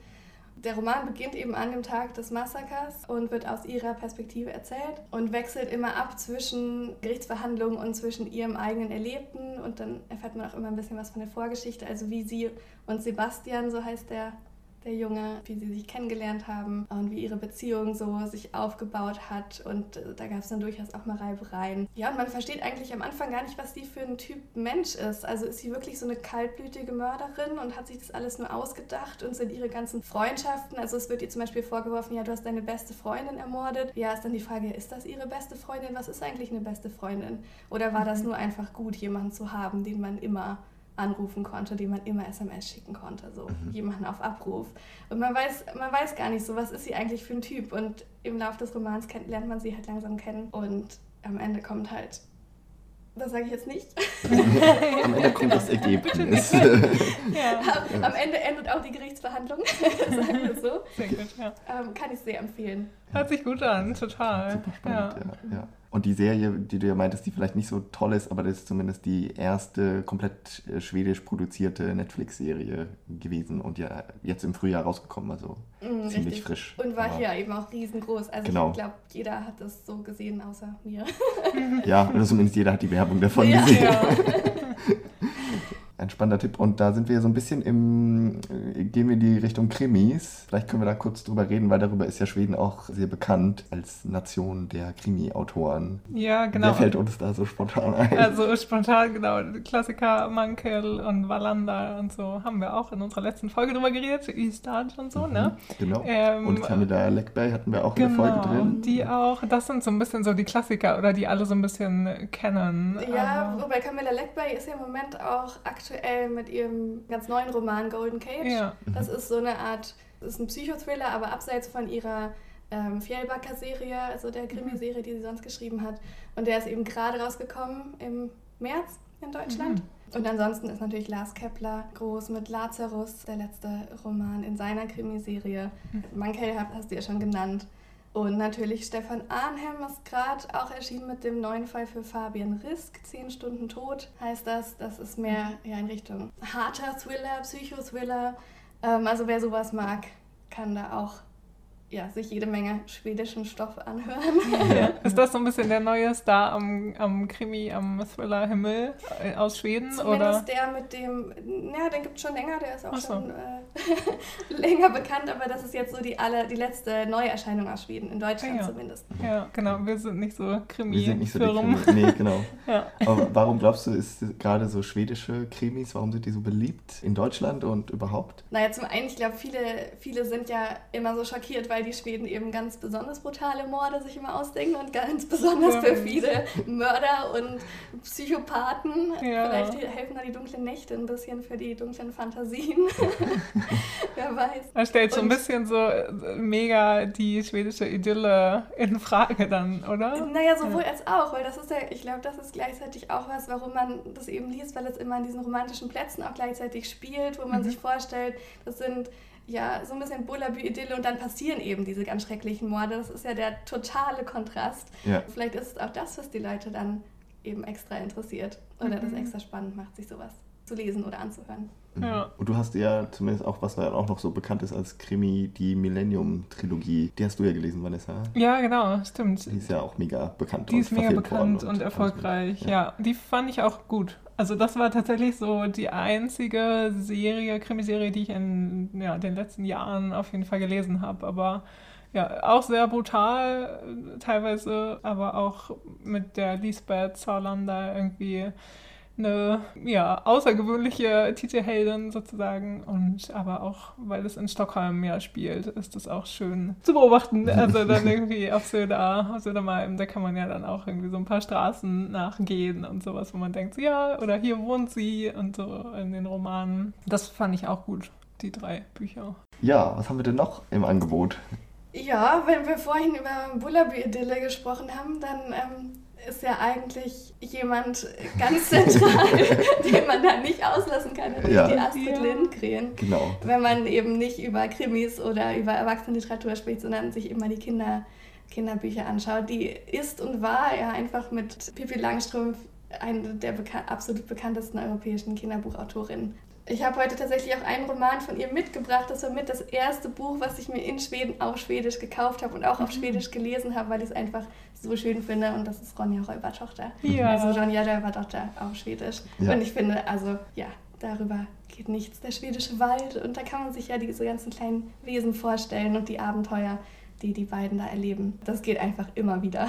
Der Roman beginnt eben an dem Tag des Massakers und wird aus ihrer Perspektive erzählt und wechselt immer ab zwischen Gerichtsverhandlungen und zwischen ihrem eigenen Erlebten und dann erfährt man auch immer ein bisschen was von der Vorgeschichte, also wie sie und Sebastian, so heißt der der Junge, wie sie sich kennengelernt haben und wie ihre Beziehung so sich aufgebaut hat. Und äh, da gab es dann durchaus auch mal Reibereien. Ja, und man versteht eigentlich am Anfang gar nicht, was die für ein Typ Mensch ist. Also ist sie wirklich so eine kaltblütige Mörderin und hat sich das alles nur ausgedacht und sind ihre ganzen Freundschaften. Also es wird ihr zum Beispiel vorgeworfen, ja, du hast deine beste Freundin ermordet. Ja, ist dann die Frage, ist das ihre beste Freundin? Was ist eigentlich eine beste Freundin? Oder war das mhm. nur einfach gut, jemanden zu haben, den man immer anrufen konnte, die man immer SMS schicken konnte, so mhm. jemanden auf Abruf. Und man weiß, man weiß gar nicht so, was ist sie eigentlich für ein Typ. Und im Laufe des Romans kennt, lernt man sie halt langsam kennen. Und am Ende kommt halt, das sage ich jetzt nicht. am Ende kommt das Ergebnis. ja. am, am, Ende endet auch die Gerichtsverhandlung, sagen wir so. Sehr gut, ja. Ähm, kann ich sehr empfehlen. Hört sich gut an, total. Super spannend, ja. ja. Und die Serie, die du ja meintest, die vielleicht nicht so toll ist, aber das ist zumindest die erste komplett äh, schwedisch produzierte Netflix-Serie gewesen und ja jetzt im Frühjahr rausgekommen, also mm, ziemlich richtig. frisch. Und war hier eben auch riesengroß. Also genau. ich glaube, jeder hat das so gesehen, außer mir. ja, oder zumindest jeder hat die Werbung davon ja. gesehen. Ja. ein spannender Tipp. Und da sind wir so ein bisschen im, äh, gehen wir in die Richtung Krimis. Vielleicht können wir da kurz drüber reden, weil darüber ist ja Schweden auch sehr bekannt als Nation der Krimi-Autoren. Ja, genau. Wer fällt uns da so spontan ein? Also spontan, genau. Klassiker Mankel und Wallander und so haben wir auch in unserer letzten Folge drüber geredet. Eastard und so, ne? mhm, ne? Genau. Ähm, und Camilla Leckberg hatten wir auch genau, in der Folge genau, drin. die auch. Das sind so ein bisschen so die Klassiker oder die alle so ein bisschen kennen. Ja, also. wobei Camilla Leckberg ist ja im Moment auch aktuell aktuell mit ihrem ganz neuen Roman Golden Cage. Ja. Das ist so eine Art, das ist ein Psychothriller, aber abseits von ihrer ähm, Fjellbacker-Serie, also der Krimiserie, die sie sonst geschrieben hat. Und der ist eben gerade rausgekommen im März in Deutschland. Mhm. Und ansonsten ist natürlich Lars Kepler groß mit Lazarus, der letzte Roman in seiner Krimiserie. Mhm. Mankell hast du ja schon genannt. Und natürlich Stefan Arnhem ist gerade auch erschienen mit dem neuen Fall für Fabian Risk, 10 Stunden Tot heißt das. Das ist mehr ja, in Richtung harter Thriller, Psychothriller. Ähm, also wer sowas mag, kann da auch ja, sich jede Menge schwedischen Stoff anhören. Ja. Ist das so ein bisschen der neue Star am, am Krimi, am Thriller-Himmel äh, aus Schweden? Zumindest oder? der mit dem, ja, den gibt es schon länger, der ist auch so. schon äh, länger bekannt, aber das ist jetzt so die, alle, die letzte Neuerscheinung aus Schweden, in Deutschland ja. zumindest. Ja, genau, wir sind nicht so Krimi. Wir sind nicht so die Krimi. Nee, genau. ja. Aber warum glaubst du, ist gerade so schwedische Krimis, warum sind die so beliebt in Deutschland und überhaupt? Naja, zum einen, ich glaube, viele, viele sind ja immer so schockiert, weil weil die Schweden eben ganz besonders brutale Morde sich immer ausdenken und ganz besonders ja. perfide Mörder und Psychopathen. Ja. Vielleicht helfen da die dunklen Nächte ein bisschen für die dunklen Fantasien. Wer weiß. Man stellt so ein bisschen so äh, mega die schwedische Idylle in Frage dann, oder? Naja, sowohl ja. als auch, weil das ist ja, ich glaube, das ist gleichzeitig auch was, warum man das eben liest, weil es immer an diesen romantischen Plätzen auch gleichzeitig spielt, wo man mhm. sich vorstellt, das sind ja, so ein bisschen Bullabü-Idylle und dann passieren eben diese ganz schrecklichen Morde. Das ist ja der totale Kontrast. Ja. Vielleicht ist es auch das, was die Leute dann eben extra interessiert oder mhm. das extra spannend macht, sich sowas zu lesen oder anzuhören. Ja. Und du hast ja zumindest auch, was da auch noch so bekannt ist als Krimi, die Millennium-Trilogie. Die hast du ja gelesen, Vanessa. Ja, genau, stimmt. Die ist ja auch mega bekannt. Die ist mega bekannt und, und erfolgreich. Ja. ja, die fand ich auch gut. Also das war tatsächlich so die einzige Serie, Krimiserie, die ich in ja, den letzten Jahren auf jeden Fall gelesen habe. Aber ja, auch sehr brutal teilweise, aber auch mit der Lisbeth Saarlander irgendwie eine ja, außergewöhnliche Titelheldin sozusagen und aber auch, weil es in Stockholm ja spielt, ist das auch schön zu beobachten. Also dann irgendwie auf Söder, auf Södermalm, da kann man ja dann auch irgendwie so ein paar Straßen nachgehen und sowas, wo man denkt, ja, oder hier wohnt sie und so in den Romanen. Das fand ich auch gut, die drei Bücher. Ja, was haben wir denn noch im Angebot? Ja, wenn wir vorhin über Bullaby-Idylle gesprochen haben, dann ähm, ist ja eigentlich jemand ganz zentral, den man da nicht auslassen kann, nämlich ja. die Astrid ja. Lindgren. Genau. Wenn man eben nicht über Krimis oder über Erwachsenenliteratur spricht, sondern sich immer die Kinder, Kinderbücher anschaut. Die ist und war ja einfach mit Pippi Langstrumpf eine der bekan absolut bekanntesten europäischen Kinderbuchautorinnen. Ich habe heute tatsächlich auch einen Roman von ihr mitgebracht. Das war mit das erste Buch, was ich mir in Schweden auf Schwedisch gekauft habe und auch auf mhm. Schwedisch gelesen habe, weil ich es einfach so schön finde. Und das ist Ronja Räubertochter. Ja. Also Ronja Räubertochter auf Schwedisch. Ja. Und ich finde, also ja, darüber geht nichts. Der schwedische Wald. Und da kann man sich ja diese ganzen kleinen Wesen vorstellen und die Abenteuer die die beiden da erleben. Das geht einfach immer wieder.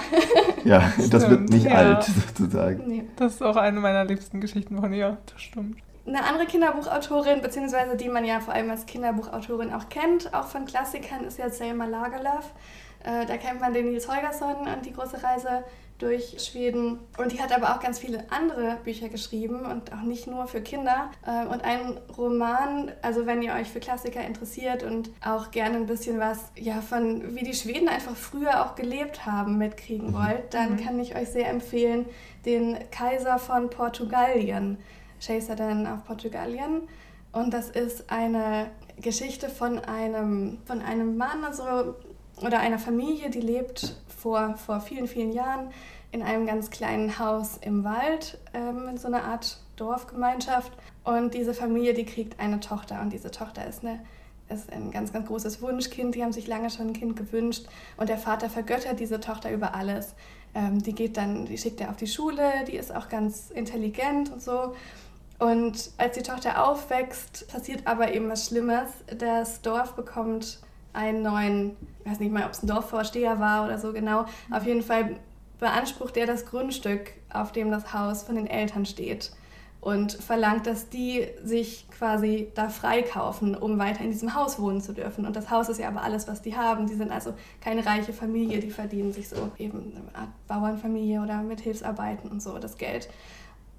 Ja, das wird nicht ja. alt sozusagen. Nee. Das ist auch eine meiner liebsten Geschichten von ihr, das stimmt. Eine andere Kinderbuchautorin, beziehungsweise die man ja vor allem als Kinderbuchautorin auch kennt, auch von Klassikern, ist ja Selma Lagerlöf. Äh, da kennt man den Nils Holgersson und die große Reise durch Schweden. Und die hat aber auch ganz viele andere Bücher geschrieben und auch nicht nur für Kinder. Äh, und ein Roman, also wenn ihr euch für Klassiker interessiert und auch gerne ein bisschen was ja, von wie die Schweden einfach früher auch gelebt haben mitkriegen mhm. wollt, dann mhm. kann ich euch sehr empfehlen, den Kaiser von Portugalien Chaseren auf Portugalien. Und das ist eine Geschichte von einem, von einem Mann also, oder einer Familie, die lebt vor, vor vielen, vielen Jahren in einem ganz kleinen Haus im Wald, ähm, in so einer Art Dorfgemeinschaft. Und diese Familie, die kriegt eine Tochter und diese Tochter ist, eine, ist ein ganz, ganz großes Wunschkind. Die haben sich lange schon ein Kind gewünscht und der Vater vergöttert diese Tochter über alles. Ähm, die geht dann, die schickt er auf die Schule, die ist auch ganz intelligent und so. Und als die Tochter aufwächst, passiert aber eben was Schlimmes. Das Dorf bekommt einen neuen, ich weiß nicht mal, ob es ein Dorfvorsteher war oder so genau. Auf jeden Fall beansprucht er das Grundstück, auf dem das Haus von den Eltern steht und verlangt, dass die sich quasi da freikaufen, um weiter in diesem Haus wohnen zu dürfen. Und das Haus ist ja aber alles, was die haben. Die sind also keine reiche Familie, die verdienen sich so eben eine Art Bauernfamilie oder mit Hilfsarbeiten und so das Geld.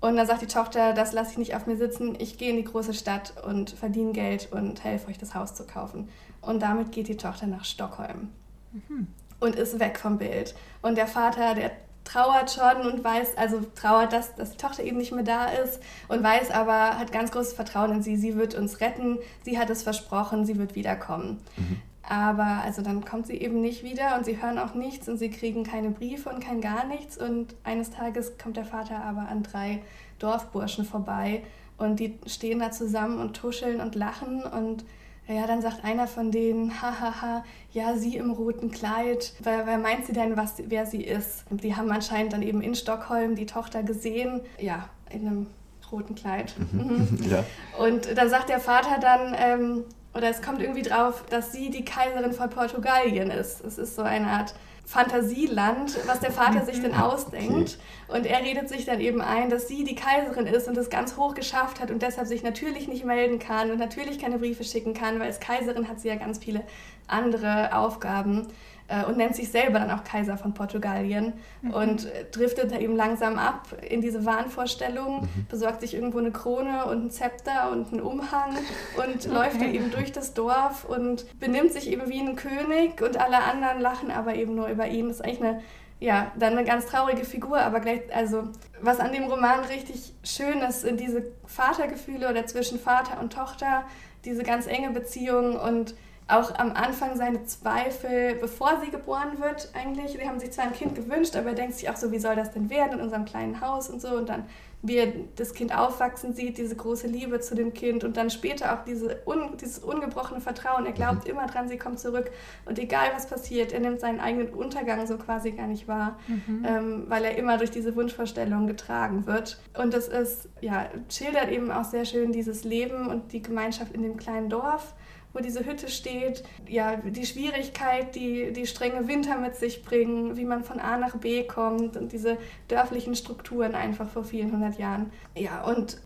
Und dann sagt die Tochter, das lasse ich nicht auf mir sitzen, ich gehe in die große Stadt und verdiene Geld und helfe euch das Haus zu kaufen. Und damit geht die Tochter nach Stockholm. mhm. und ist weg vom Bild. Und der Vater, der trauert schon und weiß, also trauert, dass, dass die Tochter eben nicht mehr da ist und weiß aber, hat ganz großes Vertrauen in sie, sie wird uns retten, sie hat es versprochen, sie wird wiederkommen. Mhm. Aber also dann kommt sie eben nicht wieder und sie hören auch nichts und sie kriegen keine Briefe und kein gar nichts. Und eines Tages kommt der Vater aber an drei Dorfburschen vorbei und die stehen da zusammen und tuscheln und lachen und ja, dann sagt einer von denen, hahaha, ja, sie im roten Kleid. Wer, wer meint sie denn, was, wer sie ist? Und die haben anscheinend dann eben in Stockholm die Tochter gesehen, ja, in einem roten Kleid. Mhm. mhm. ja. Und dann sagt der Vater dann, ähm, oder es kommt irgendwie drauf, dass sie die Kaiserin von Portugalien ist. Es ist so eine Art Fantasieland, was der Vater sich denn ausdenkt. Okay. Und er redet sich dann eben ein, dass sie die Kaiserin ist und es ganz hoch geschafft hat und deshalb sich natürlich nicht melden kann und natürlich keine Briefe schicken kann, weil als Kaiserin hat sie ja ganz viele andere Aufgaben äh, und nennt sich selber dann auch Kaiser von Portugalien mhm. und äh, driftet da eben langsam ab in diese Wahnvorstellung, mhm. besorgt sich irgendwo eine Krone und ein Zepter und einen Umhang und okay. läuft dann eben durch das Dorf und benimmt sich eben wie ein König und alle anderen lachen aber eben nur über ihn. Das ist eigentlich eine ja, dann eine ganz traurige Figur, aber gleich, also was an dem Roman richtig schön ist, sind diese Vatergefühle oder zwischen Vater und Tochter, diese ganz enge Beziehung und auch am Anfang seine Zweifel, bevor sie geboren wird, eigentlich. Sie haben sich zwar ein Kind gewünscht, aber er denkt sich auch so, wie soll das denn werden in unserem kleinen Haus und so. Und dann, wie er das Kind aufwachsen sieht, diese große Liebe zu dem Kind und dann später auch diese un, dieses ungebrochene Vertrauen. Er glaubt mhm. immer dran, sie kommt zurück. Und egal was passiert, er nimmt seinen eigenen Untergang so quasi gar nicht wahr, mhm. ähm, weil er immer durch diese Wunschvorstellung getragen wird. Und das ist, ja, schildert eben auch sehr schön dieses Leben und die Gemeinschaft in dem kleinen Dorf wo diese Hütte steht, ja, die Schwierigkeit, die die strenge Winter mit sich bringen, wie man von A nach B kommt und diese dörflichen Strukturen einfach vor vielen hundert Jahren. Ja, und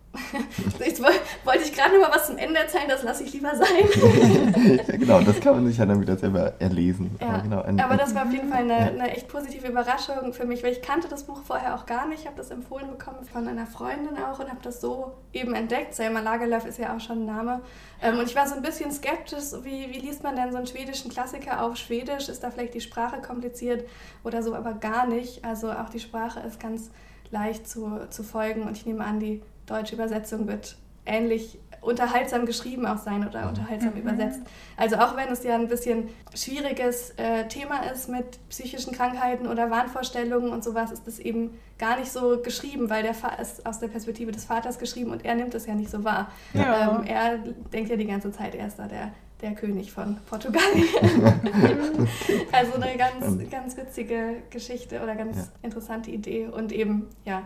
Jetzt wollte ich gerade noch mal was zum Ende erzählen, das lasse ich lieber sein. ja, genau, das kann man sich ja dann wieder selber erlesen. Ja, aber, genau, ein, aber das war auf jeden Fall eine, eine, echt positive Überraschung für mich, weil ich kannte das Buch vorher auch gar nicht. Ich habe das empfohlen bekommen von einer Freundin auch und habe das so eben entdeckt. Selma Lagerlöf ist ja auch schon ein Name. Ähm, und ich war so ein bisschen skeptisch, wie, wie liest man denn so einen schwedischen Klassiker auf Schwedisch? Ist da vielleicht die Sprache kompliziert oder so? Aber gar nicht. Also auch die Sprache ist ganz leicht zu, zu folgen und ich nehme an, die deutsche Übersetzung wird ähnlich unterhaltsam geschrieben auch sein oder unterhaltsam mhm. übersetzt. Also auch wenn es ja ein bisschen schwieriges äh, Thema ist mit psychischen Krankheiten oder Wahnvorstellungen und sowas, ist das eben gar nicht so geschrieben, weil der Fa ist aus der Perspektive des Vaters geschrieben und er nimmt es ja nicht so wahr. Ja. Ähm, er denkt ja die ganze Zeit, er ist da der, der König von Portugalien. also eine ganz, ganz witzige Geschichte oder ganz ja. interessante Idee und eben, ja,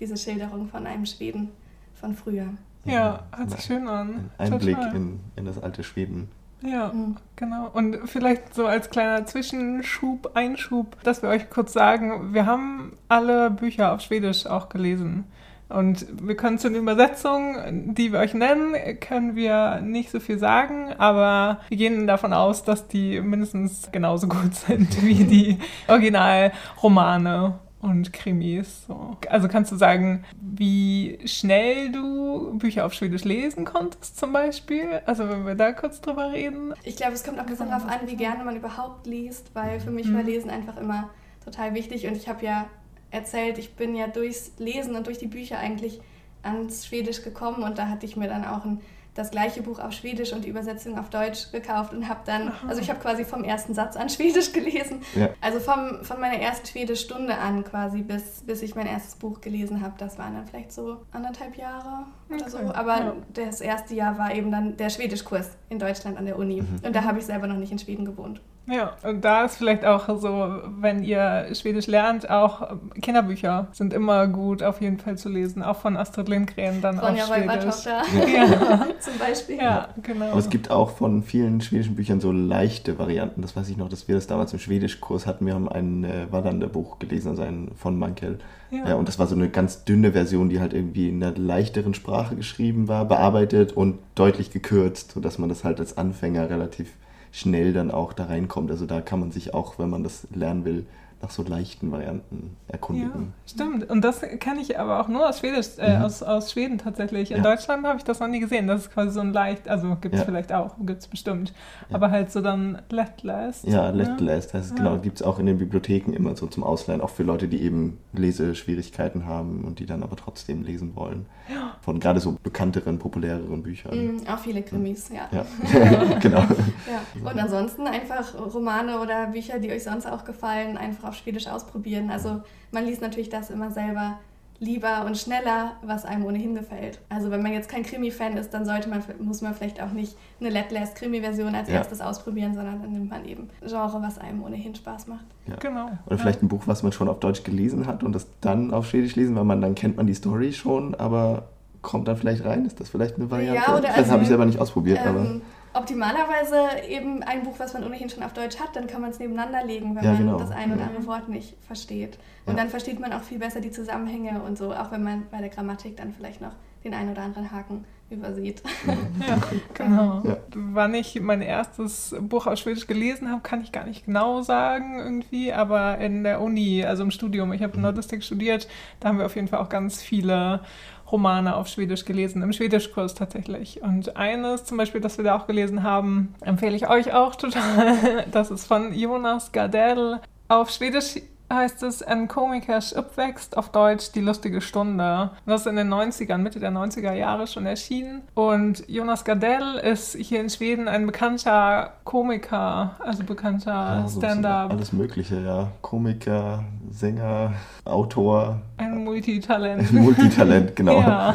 diese Schilderung von einem Schweden von früher. Ja, hört sich schön an. Ein Einblick in, in das alte Schweden. Ja, mhm. genau. Und vielleicht so als kleiner Zwischenschub, Einschub, dass wir euch kurz sagen, wir haben alle Bücher auf Schwedisch auch gelesen. Und wir können zu den Übersetzungen, die wir euch nennen, können wir nicht so viel sagen, aber wir gehen davon aus, dass die mindestens genauso gut sind wie die Originalromane und Krimis. So. Also kannst du sagen, wie schnell du Bücher auf Schwedisch lesen konntest zum Beispiel? Also wenn wir da kurz drüber reden. Ich glaube, es kommt auch ein bisschen darauf an, wie gerne man überhaupt liest, weil für mich mhm. war Lesen einfach immer total wichtig und ich habe ja erzählt, ich bin ja durchs Lesen und durch die Bücher eigentlich ans Schwedisch gekommen und da hatte ich mir dann auch ein das gleiche Buch auf Schwedisch und die Übersetzung auf Deutsch gekauft und habe dann, Aha. also ich habe quasi vom ersten Satz an Schwedisch gelesen. Ja. Also vom, von meiner ersten Schwedischstunde an quasi, bis, bis ich mein erstes Buch gelesen habe. Das waren dann vielleicht so anderthalb Jahre oder okay. so. Aber ja. das erste Jahr war eben dann der Schwedischkurs in Deutschland an der Uni. Mhm. Und da habe ich selber noch nicht in Schweden gewohnt. Ja, und da ist vielleicht auch so, wenn ihr Schwedisch lernt, auch Kinderbücher sind immer gut auf jeden Fall zu lesen, auch von Astrid Lindgren dann Ronja auf Schwedisch. Ja. ja. Zum Beispiel. Ja, genau. Aber es gibt auch von vielen schwedischen Büchern so leichte Varianten. Das weiß ich noch, dass wir das damals im Schwedischkurs hatten. Wir haben ein äh, Wallander-Buch gelesen, also ein von Mankel. Ja. ja. und das war so eine ganz dünne Version, die halt irgendwie in einer leichteren Sprache geschrieben war, bearbeitet und deutlich gekürzt, sodass man das halt als Anfänger relativ schnell dann auch da reinkommt. Also da kann man sich auch, wenn man das lernen will, nach so leichten Varianten erkundigen. Ja, stimmt. Und das kenne ich aber auch nur aus, Schwedisch, äh, mhm. aus, aus Schweden tatsächlich. In ja. Deutschland habe ich das noch nie gesehen. Das ist quasi so ein leicht, also gibt es ja. vielleicht auch, gibt es bestimmt. Ja. Aber halt so dann Lettlast. Ja, Lettlast heißt es genau. Gibt es auch in den Bibliotheken immer so zum Ausleihen, auch für Leute, die eben Leseschwierigkeiten haben und die dann aber trotzdem lesen wollen. Von gerade so bekannteren, populäreren Büchern. Mhm, auch viele Krimis, ja. Ja, genau. Und ansonsten einfach Romane oder Bücher, die euch sonst auch gefallen, einfach auf Schwedisch ausprobieren. Also man liest natürlich das immer selber lieber und schneller, was einem ohnehin gefällt. Also wenn man jetzt kein Krimi-Fan ist, dann sollte man, muss man vielleicht auch nicht eine Let Krimi-Version als ja. erstes ausprobieren, sondern dann nimmt man eben Genre, was einem ohnehin Spaß macht. Ja. Genau. Oder vielleicht ein Buch, was man schon auf Deutsch gelesen hat und das dann auf Schwedisch lesen, weil man dann kennt man die Story schon, aber kommt dann vielleicht rein? Ist das vielleicht eine Variante? Ja, oder das also, habe ich selber nicht ausprobiert, ähm, aber optimalerweise eben ein Buch, was man ohnehin schon auf Deutsch hat, dann kann man es nebeneinander legen, wenn ja, man genau. das ein oder andere Wort nicht versteht. Und dann versteht man auch viel besser die Zusammenhänge und so, auch wenn man bei der Grammatik dann vielleicht noch den einen oder anderen Haken übersieht. Ja, genau. Ja. Wann ich mein erstes Buch auf Schwedisch gelesen habe, kann ich gar nicht genau sagen irgendwie, aber in der Uni, also im Studium, ich habe mhm. Nordistik studiert, da haben wir auf jeden Fall auch ganz viele Romane auf Schwedisch gelesen, im Schwedischkurs tatsächlich. Und eines zum Beispiel, das wir da auch gelesen haben, empfehle ich euch auch total. Das ist von Jonas Gardell. Auf Schwedisch heißt es Ein Komikers uppväxt, auf Deutsch Die lustige Stunde. Das ist in den 90ern, Mitte der 90er Jahre schon erschienen. Und Jonas Gardell ist hier in Schweden ein bekannter Komiker, also bekannter ja, so Stand-up. Alles Mögliche, ja. Komiker, Sänger, Autor. Ein Multitalent. Ein Multitalent, genau. ja.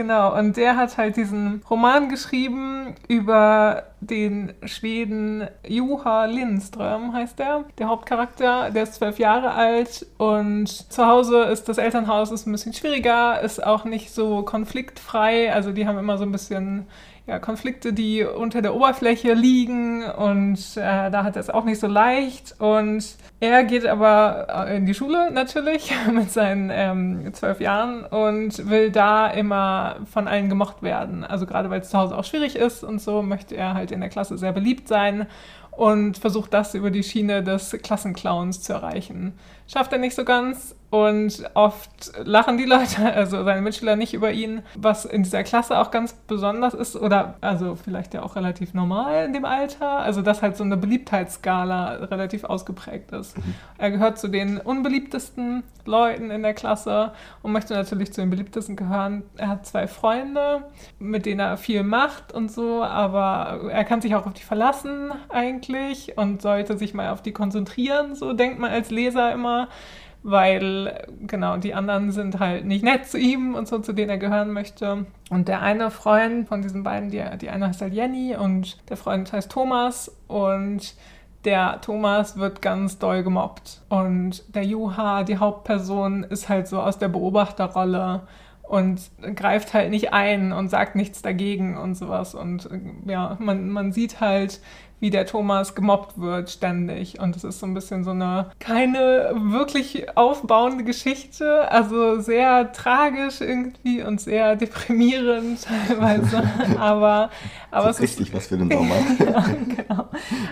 Genau, und der hat halt diesen Roman geschrieben über den Schweden Juha Lindström, heißt der, der Hauptcharakter. Der ist zwölf Jahre alt und zu Hause ist das Elternhaus ist ein bisschen schwieriger, ist auch nicht so konfliktfrei. Also die haben immer so ein bisschen ja, Konflikte, die unter der Oberfläche liegen und äh, da hat er es auch nicht so leicht. Und er geht aber äh, in die Schule natürlich mit seinen ähm, zwölf Jahren und will da immer von allen gemocht werden. Also gerade weil es zu Hause auch schwierig ist und so möchte er halt in der Klasse sehr beliebt sein und versucht das über die Schiene des Klassenclowns zu erreichen. Schafft er nicht so ganz, und oft lachen die Leute, also seine Mitschüler nicht über ihn, was in dieser Klasse auch ganz besonders ist oder also vielleicht ja auch relativ normal in dem Alter. Also dass halt so eine Beliebtheitsskala relativ ausgeprägt ist. Mhm. Er gehört zu den unbeliebtesten Leuten in der Klasse und möchte natürlich zu den beliebtesten gehören. Er hat zwei Freunde, mit denen er viel macht und so, aber er kann sich auch auf die verlassen eigentlich und sollte sich mal auf die konzentrieren, so denkt man als Leser immer weil genau die anderen sind halt nicht nett zu ihm und so, zu denen er gehören möchte. Und der eine Freund von diesen beiden, die, die eine heißt halt Jenny und der Freund heißt Thomas und der Thomas wird ganz doll gemobbt. Und der Juha, die Hauptperson, ist halt so aus der Beobachterrolle und greift halt nicht ein und sagt nichts dagegen und sowas. Und ja, man, man sieht halt, wie der Thomas gemobbt wird ständig. Und es ist so ein bisschen so eine keine wirklich aufbauende Geschichte, also sehr tragisch irgendwie und sehr deprimierend teilweise. aber aber das ist richtig ist, was für den Sommer. ja, genau.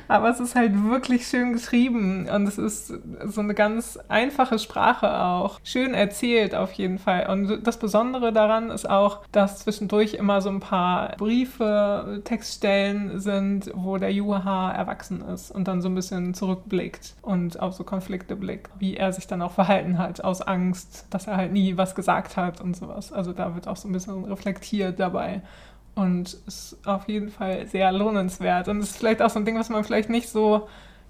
Aber es ist halt wirklich schön geschrieben und es ist so eine ganz einfache Sprache auch. Schön erzählt auf jeden Fall. Und das Besondere daran ist auch, dass zwischendurch immer so ein paar Briefe, Textstellen sind, wo der Juha Juha erwachsen ist und dann so ein bisschen zurückblickt und auf so Konflikte blickt, wie er sich dann auch verhalten hat, aus Angst, dass er halt nie was gesagt hat und sowas. Also da wird auch so ein bisschen reflektiert dabei. Und ist auf jeden Fall sehr lohnenswert. Und ist vielleicht auch so ein Ding, was man vielleicht nicht so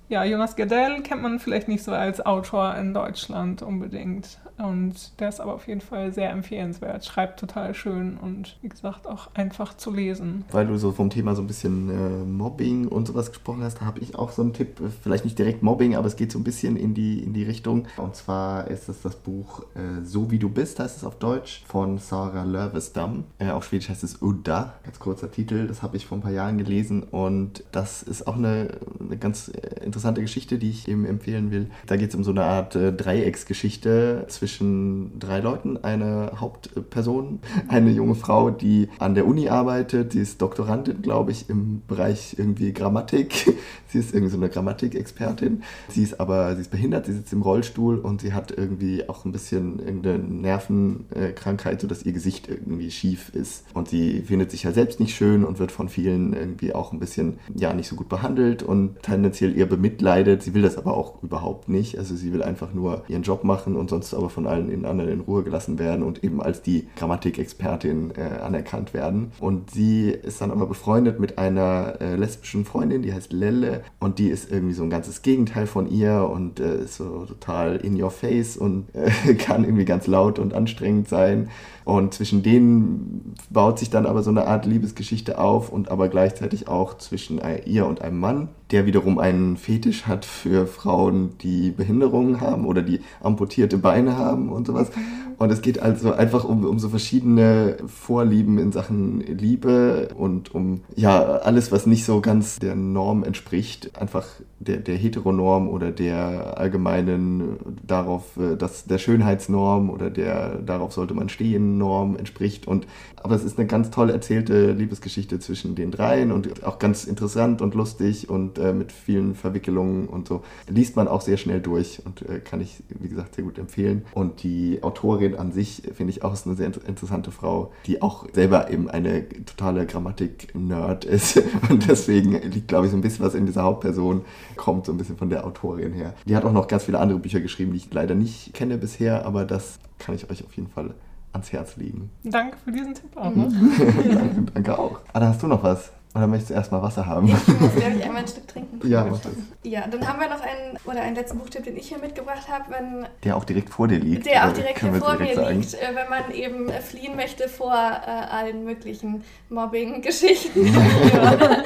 ja, Jonas Gerdell kennt man vielleicht nicht so als Autor in Deutschland unbedingt. Und der ist aber auf jeden Fall sehr empfehlenswert. Schreibt total schön und wie gesagt auch einfach zu lesen. Weil du so vom Thema so ein bisschen äh, Mobbing und sowas gesprochen hast, habe ich auch so einen Tipp. Vielleicht nicht direkt Mobbing, aber es geht so ein bisschen in die, in die Richtung. Und zwar ist es das Buch äh, So wie du bist, heißt es auf Deutsch, von Sarah Lövestam. Äh, auf Schwedisch heißt es Udda. Ganz kurzer Titel. Das habe ich vor ein paar Jahren gelesen und das ist auch eine, eine ganz interessante interessante Geschichte, die ich eben empfehlen will. Da geht es um so eine Art äh, Dreiecksgeschichte zwischen drei Leuten. Eine Hauptperson, eine junge Frau, die an der Uni arbeitet. Sie ist Doktorandin, glaube ich, im Bereich irgendwie Grammatik. Sie ist irgendwie so eine Grammatikexpertin. Sie ist aber, sie ist behindert, sie sitzt im Rollstuhl und sie hat irgendwie auch ein bisschen irgendeine Nervenkrankheit, sodass ihr Gesicht irgendwie schief ist. Und sie findet sich ja selbst nicht schön und wird von vielen irgendwie auch ein bisschen, ja, nicht so gut behandelt und tendenziell eher bemitleidet. Sie will das aber auch überhaupt nicht. Also sie will einfach nur ihren Job machen und sonst aber von allen in anderen in Ruhe gelassen werden und eben als die Grammatikexpertin äh, anerkannt werden. Und sie ist dann aber befreundet mit einer äh, lesbischen Freundin, die heißt Lelle und die ist irgendwie so ein ganzes Gegenteil von ihr und äh, ist so total in your face und äh, kann irgendwie ganz laut und anstrengend sein. Und zwischen denen baut sich dann aber so eine Art Liebesgeschichte auf und aber gleichzeitig auch zwischen ihr und einem Mann, der wiederum einen Fetisch hat für Frauen, die Behinderungen haben oder die amputierte Beine haben und sowas. Und es geht also einfach um, um so verschiedene Vorlieben in Sachen Liebe und um ja alles, was nicht so ganz der Norm entspricht, einfach der, der Heteronorm oder der allgemeinen darauf, äh, dass der Schönheitsnorm oder der darauf sollte man stehen Norm entspricht. Und aber es ist eine ganz toll erzählte Liebesgeschichte zwischen den dreien und auch ganz interessant und lustig und äh, mit vielen Verwicklungen und so. Liest man auch sehr schnell durch und äh, kann ich, wie gesagt, sehr gut empfehlen. Und die Autorin an sich, finde ich, auch ist eine sehr interessante Frau, die auch selber eben eine totale Grammatik-Nerd ist. Und deswegen liegt, glaube ich, so ein bisschen was in dieser Hauptperson, kommt so ein bisschen von der Autorin her. Die hat auch noch ganz viele andere Bücher geschrieben, die ich leider nicht kenne bisher, aber das kann ich euch auf jeden Fall ans Herz legen. Danke für diesen Tipp auch. Ne? danke, danke auch. Anna, hast du noch was? Oder möchtest du erstmal Wasser haben? Ja, ich muss, glaube ich, einmal ein Stück trinken. Ja, mach das. Ja, dann haben wir noch einen, oder einen letzten Buchtipp, den ich hier mitgebracht habe. Wenn, der auch direkt vor dir liegt. Der auch direkt hier vor mir sagen. liegt, äh, wenn man eben fliehen möchte vor äh, allen möglichen Mobbing-Geschichten oder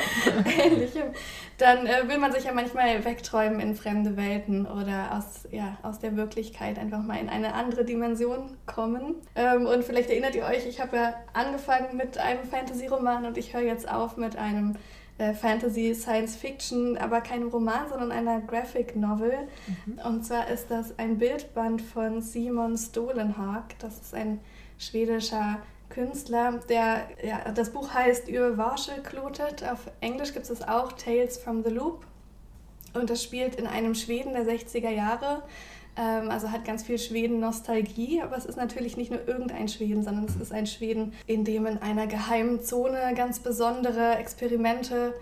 ähnlichem dann äh, will man sich ja manchmal wegträumen in fremde Welten oder aus, ja, aus der Wirklichkeit einfach mal in eine andere Dimension kommen. Ähm, und vielleicht erinnert ihr euch, ich habe ja angefangen mit einem Fantasy-Roman und ich höre jetzt auf mit einem äh, Fantasy Science Fiction, aber keinem Roman, sondern einer Graphic Novel. Mhm. Und zwar ist das ein Bildband von Simon Stolenhag. Das ist ein schwedischer Künstler, der, ja, das Buch heißt Über Warschelklotet. Auf Englisch gibt es auch Tales from the Loop. Und das spielt in einem Schweden der 60er Jahre. Ähm, also hat ganz viel Schweden-Nostalgie, aber es ist natürlich nicht nur irgendein Schweden, sondern es ist ein Schweden, in dem in einer geheimen Zone ganz besondere Experimente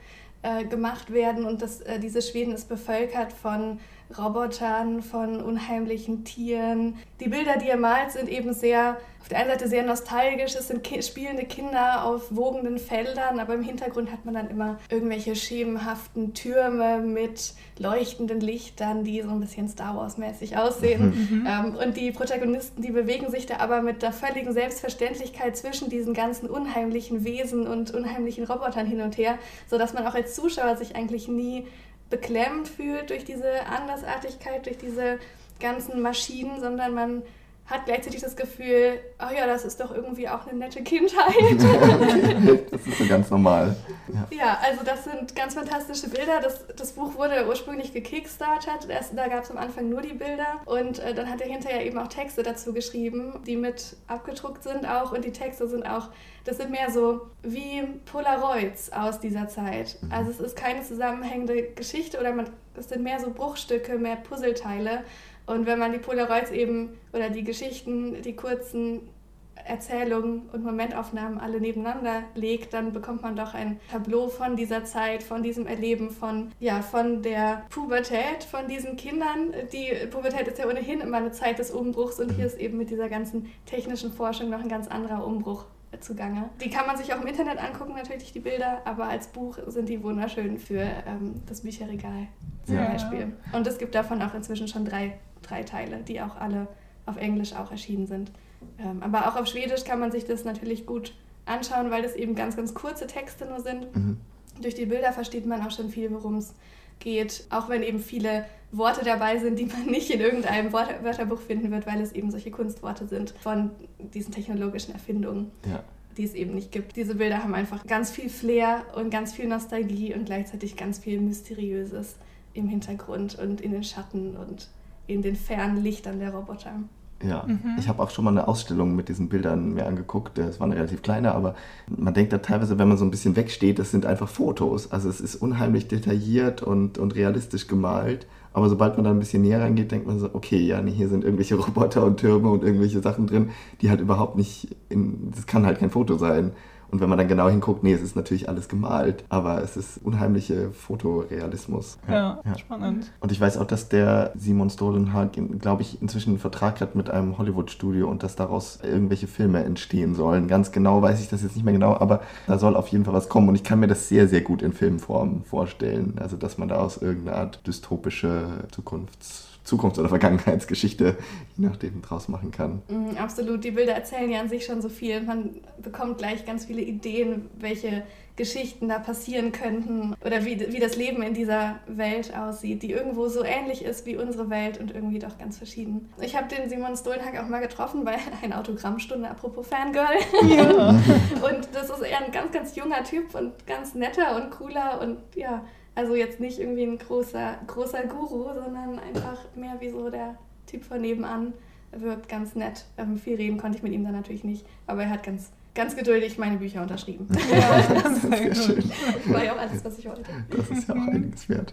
äh, gemacht werden. Und das, äh, diese Schweden ist bevölkert von Robotern, von unheimlichen Tieren. Die Bilder, die er malt, sind eben sehr, auf der einen Seite sehr nostalgisch. Es sind ki spielende Kinder auf wogenden Feldern, aber im Hintergrund hat man dann immer irgendwelche schemenhaften Türme mit leuchtenden Lichtern, die so ein bisschen Star Wars-mäßig aussehen. Mhm. Ähm, und die Protagonisten, die bewegen sich da aber mit der völligen Selbstverständlichkeit zwischen diesen ganzen unheimlichen Wesen und unheimlichen Robotern hin und her, sodass man auch als Zuschauer sich eigentlich nie beklemmt fühlt durch diese Andersartigkeit, durch diese ganzen Maschinen, sondern man hat gleichzeitig das Gefühl, oh ja, das ist doch irgendwie auch eine nette Kindheit. das ist so ganz normal. Ja. ja, also das sind ganz fantastische Bilder. Das, das Buch wurde ursprünglich gekickstartet. Erst, da gab es am Anfang nur die Bilder und äh, dann hat er hinterher eben auch Texte dazu geschrieben, die mit abgedruckt sind auch und die Texte sind auch, das sind mehr so wie Polaroids aus dieser Zeit. Mhm. Also es ist keine zusammenhängende Geschichte oder man, es sind mehr so Bruchstücke, mehr Puzzleteile und wenn man die Polaroids eben oder die Geschichten, die kurzen Erzählungen und Momentaufnahmen alle nebeneinander legt, dann bekommt man doch ein Tableau von dieser Zeit, von diesem Erleben, von, ja, von der Pubertät, von diesen Kindern. Die Pubertät ist ja ohnehin immer eine Zeit des Umbruchs und hier ist eben mit dieser ganzen technischen Forschung noch ein ganz anderer Umbruch zugange. Die kann man sich auch im Internet angucken, natürlich die Bilder, aber als Buch sind die wunderschön für ähm, das Bücherregal zum ja. Beispiel. Und es gibt davon auch inzwischen schon drei drei Teile, die auch alle auf Englisch auch erschienen sind. Ähm, aber auch auf Schwedisch kann man sich das natürlich gut anschauen, weil das eben ganz, ganz kurze Texte nur sind. Mhm. Durch die Bilder versteht man auch schon viel, worum es geht, auch wenn eben viele Worte dabei sind, die man nicht in irgendeinem Wörterbuch finden wird, weil es eben solche Kunstworte sind von diesen technologischen Erfindungen. Ja die es eben nicht gibt. Diese Bilder haben einfach ganz viel Flair und ganz viel Nostalgie und gleichzeitig ganz viel Mysteriöses im Hintergrund und in den Schatten und in den fernen Lichtern der Roboter. Ja, mhm. ich habe auch schon mal eine Ausstellung mit diesen Bildern mir angeguckt. Es war eine relativ kleine, aber man denkt da teilweise, wenn man so ein bisschen wegsteht, das sind einfach Fotos. Also es ist unheimlich detailliert und, und realistisch gemalt. Aber sobald man da ein bisschen näher reingeht, denkt man so, okay, ja, nee, hier sind irgendwelche Roboter und Türme und irgendwelche Sachen drin, die halt überhaupt nicht in, das kann halt kein Foto sein. Und wenn man dann genau hinguckt, nee, es ist natürlich alles gemalt, aber es ist unheimliche Fotorealismus. Ja, ja. spannend. Und ich weiß auch, dass der Simon Stolenhag, glaube ich, inzwischen einen Vertrag hat mit einem Hollywood-Studio und dass daraus irgendwelche Filme entstehen sollen. Ganz genau weiß ich das jetzt nicht mehr genau, aber da soll auf jeden Fall was kommen und ich kann mir das sehr, sehr gut in Filmform vorstellen. Also, dass man da aus irgendeiner Art dystopische Zukunfts- Zukunfts- oder Vergangenheitsgeschichte, je nachdem, draus machen kann. Mm, absolut, die Bilder erzählen ja an sich schon so viel. Man bekommt gleich ganz viele Ideen, welche Geschichten da passieren könnten oder wie, wie das Leben in dieser Welt aussieht, die irgendwo so ähnlich ist wie unsere Welt und irgendwie doch ganz verschieden. Ich habe den Simon Stolnhack auch mal getroffen bei einer Autogrammstunde, apropos Fangirl. Ja. und das ist eher ein ganz, ganz junger Typ und ganz netter und cooler und ja, also jetzt nicht irgendwie ein großer, großer Guru, sondern einfach mehr wie so der Typ von nebenan. Er wirkt ganz nett. Ähm, viel reden konnte ich mit ihm dann natürlich nicht, aber er hat ganz ganz geduldig meine Bücher unterschrieben. Ja, das ist sehr schön. War ja auch alles, was ich wollte. Das ist ja auch einiges wert.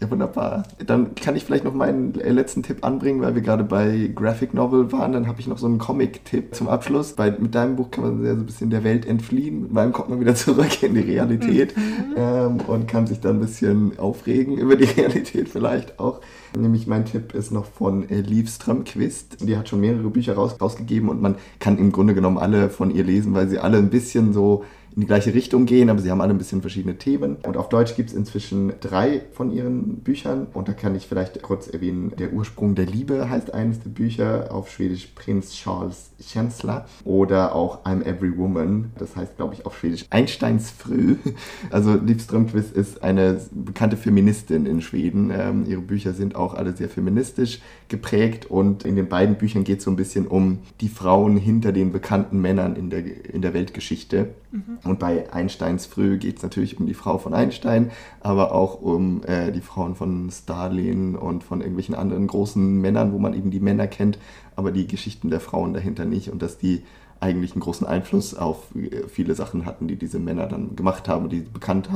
Ja, wunderbar. Dann kann ich vielleicht noch meinen letzten Tipp anbringen, weil wir gerade bei Graphic Novel waren. Dann habe ich noch so einen Comic-Tipp zum Abschluss. Weil mit deinem Buch kann man sehr so ein bisschen der Welt entfliehen. Mit meinem kommt man wieder zurück in die Realität mhm. ähm, und kann sich dann ein bisschen aufregen über die Realität vielleicht auch. Nämlich mein Tipp ist noch von äh, Liv Strömquist. Die hat schon mehrere Bücher raus, rausgegeben und man kann im Grunde genommen alle von ihr lesen, weil sie alle ein bisschen so in die gleiche Richtung gehen, aber sie haben alle ein bisschen verschiedene Themen. Und auf Deutsch gibt es inzwischen drei von ihren Büchern. Und da kann ich vielleicht kurz erwähnen, Der Ursprung der Liebe heißt eines der Bücher, auf Schwedisch Prinz Charles Chancellor. Oder auch I'm Every Woman, das heißt, glaube ich, auf Schwedisch Einsteins Früh. Also Liv Strömquist ist eine bekannte Feministin in Schweden. Ähm, ihre Bücher sind auch alle sehr feministisch geprägt und in den beiden Büchern geht es so ein bisschen um die Frauen hinter den bekannten Männern in der, in der Weltgeschichte. Mhm. Und bei Einsteins Früh geht es natürlich um die Frau von Einstein, aber auch um äh, die Frauen von Stalin und von irgendwelchen anderen großen Männern, wo man eben die Männer kennt, aber die Geschichten der Frauen dahinter nicht und dass die eigentlich einen großen Einfluss auf äh, viele Sachen hatten, die diese Männer dann gemacht haben, die bekannt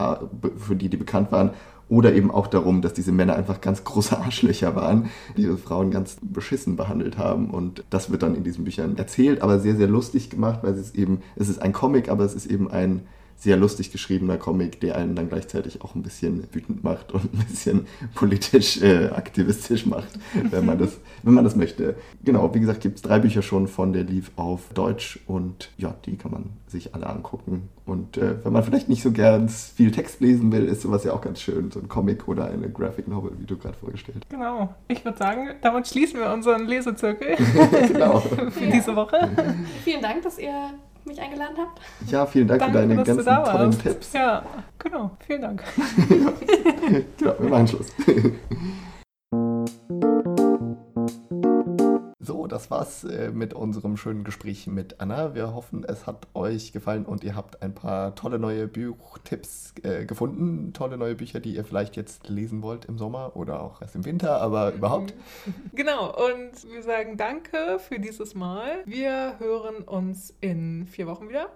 für die die bekannt waren oder eben auch darum, dass diese Männer einfach ganz große Arschlöcher waren, die ihre Frauen ganz beschissen behandelt haben. Und das wird dann in diesen Büchern erzählt, aber sehr, sehr lustig gemacht, weil es eben, es ist ein Comic, aber es ist eben ein sehr lustig geschriebener Comic, der einen dann gleichzeitig auch ein bisschen wütend macht und ein bisschen politisch äh, aktivistisch macht, wenn man, das, wenn man das möchte. Genau, wie gesagt, gibt es drei Bücher schon von der Lief auf Deutsch und ja, die kann man sich alle angucken. Und äh, wenn man vielleicht nicht so gern viel Text lesen will, ist sowas ja auch ganz schön, so ein Comic oder eine Graphic Novel, wie du gerade vorgestellt hast. Genau, ich würde sagen, damit schließen wir unseren Lesezirkel genau. für diese Woche. Vielen Dank, dass ihr mich eingeladen habt. Ja, vielen Dank Danke, für deine ganzen tollen Tipps. Ja, genau. Vielen Dank. genau, wir machen Schluss. das war's äh, mit unserem schönen Gespräch mit Anna. Wir hoffen, es hat euch gefallen und ihr habt ein paar tolle neue Buchtipps äh, gefunden. Tolle neue Bücher, die ihr vielleicht jetzt lesen wollt im Sommer oder auch erst im Winter, aber mhm. überhaupt. Genau, und wir sagen danke für dieses Mal. Wir hören uns in vier Wochen wieder.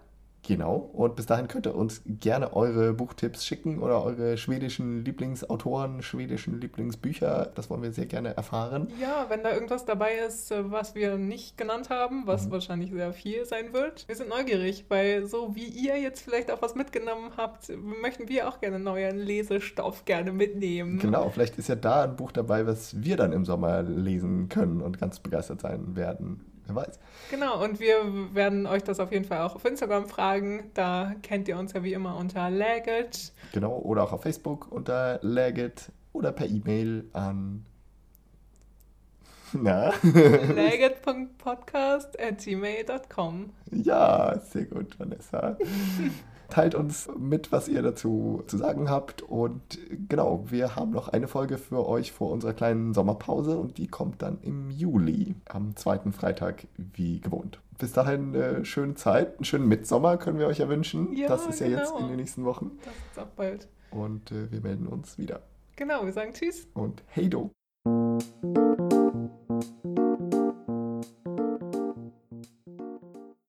Genau. Und bis dahin könnt ihr uns gerne eure Buchtipps schicken oder eure schwedischen Lieblingsautoren, schwedischen Lieblingsbücher. Das wollen wir sehr gerne erfahren. Ja, wenn da irgendwas dabei ist, äh, was wir nicht genannt haben, was mhm. wahrscheinlich sehr viel sein wird. Wir sind neugierig, weil so wie ihr jetzt vielleicht auch was mitgenommen habt, möchten wir auch gerne neuen Lesestoff gerne mitnehmen. Genau, vielleicht ist ja da ein Buch dabei, was wir dann im Sommer lesen können und ganz begeistert sein werden. Wer weiß. Genau, und wir werden euch das auf jeden Fall auch auf Instagram fragen. Da kennt ihr uns ja wie immer unter Lagit. Genau, oder auch auf Facebook unter Lagit oder per E-Mail an na? Lagit.podcast at gmail.com. Ja, sehr gut, Vanessa. Teilt uns mit, was ihr dazu zu sagen habt. Und genau, wir haben noch eine Folge für euch vor unserer kleinen Sommerpause und die kommt dann im Juli, am zweiten Freitag, wie gewohnt. Bis dahin eine schöne Zeit, einen schönen Mitsommer können wir euch ja wünschen. Ja, das ist ja genau. jetzt in den nächsten Wochen. Das ist auch bald. Und äh, wir melden uns wieder. Genau, wir sagen Tschüss. Und Hey do.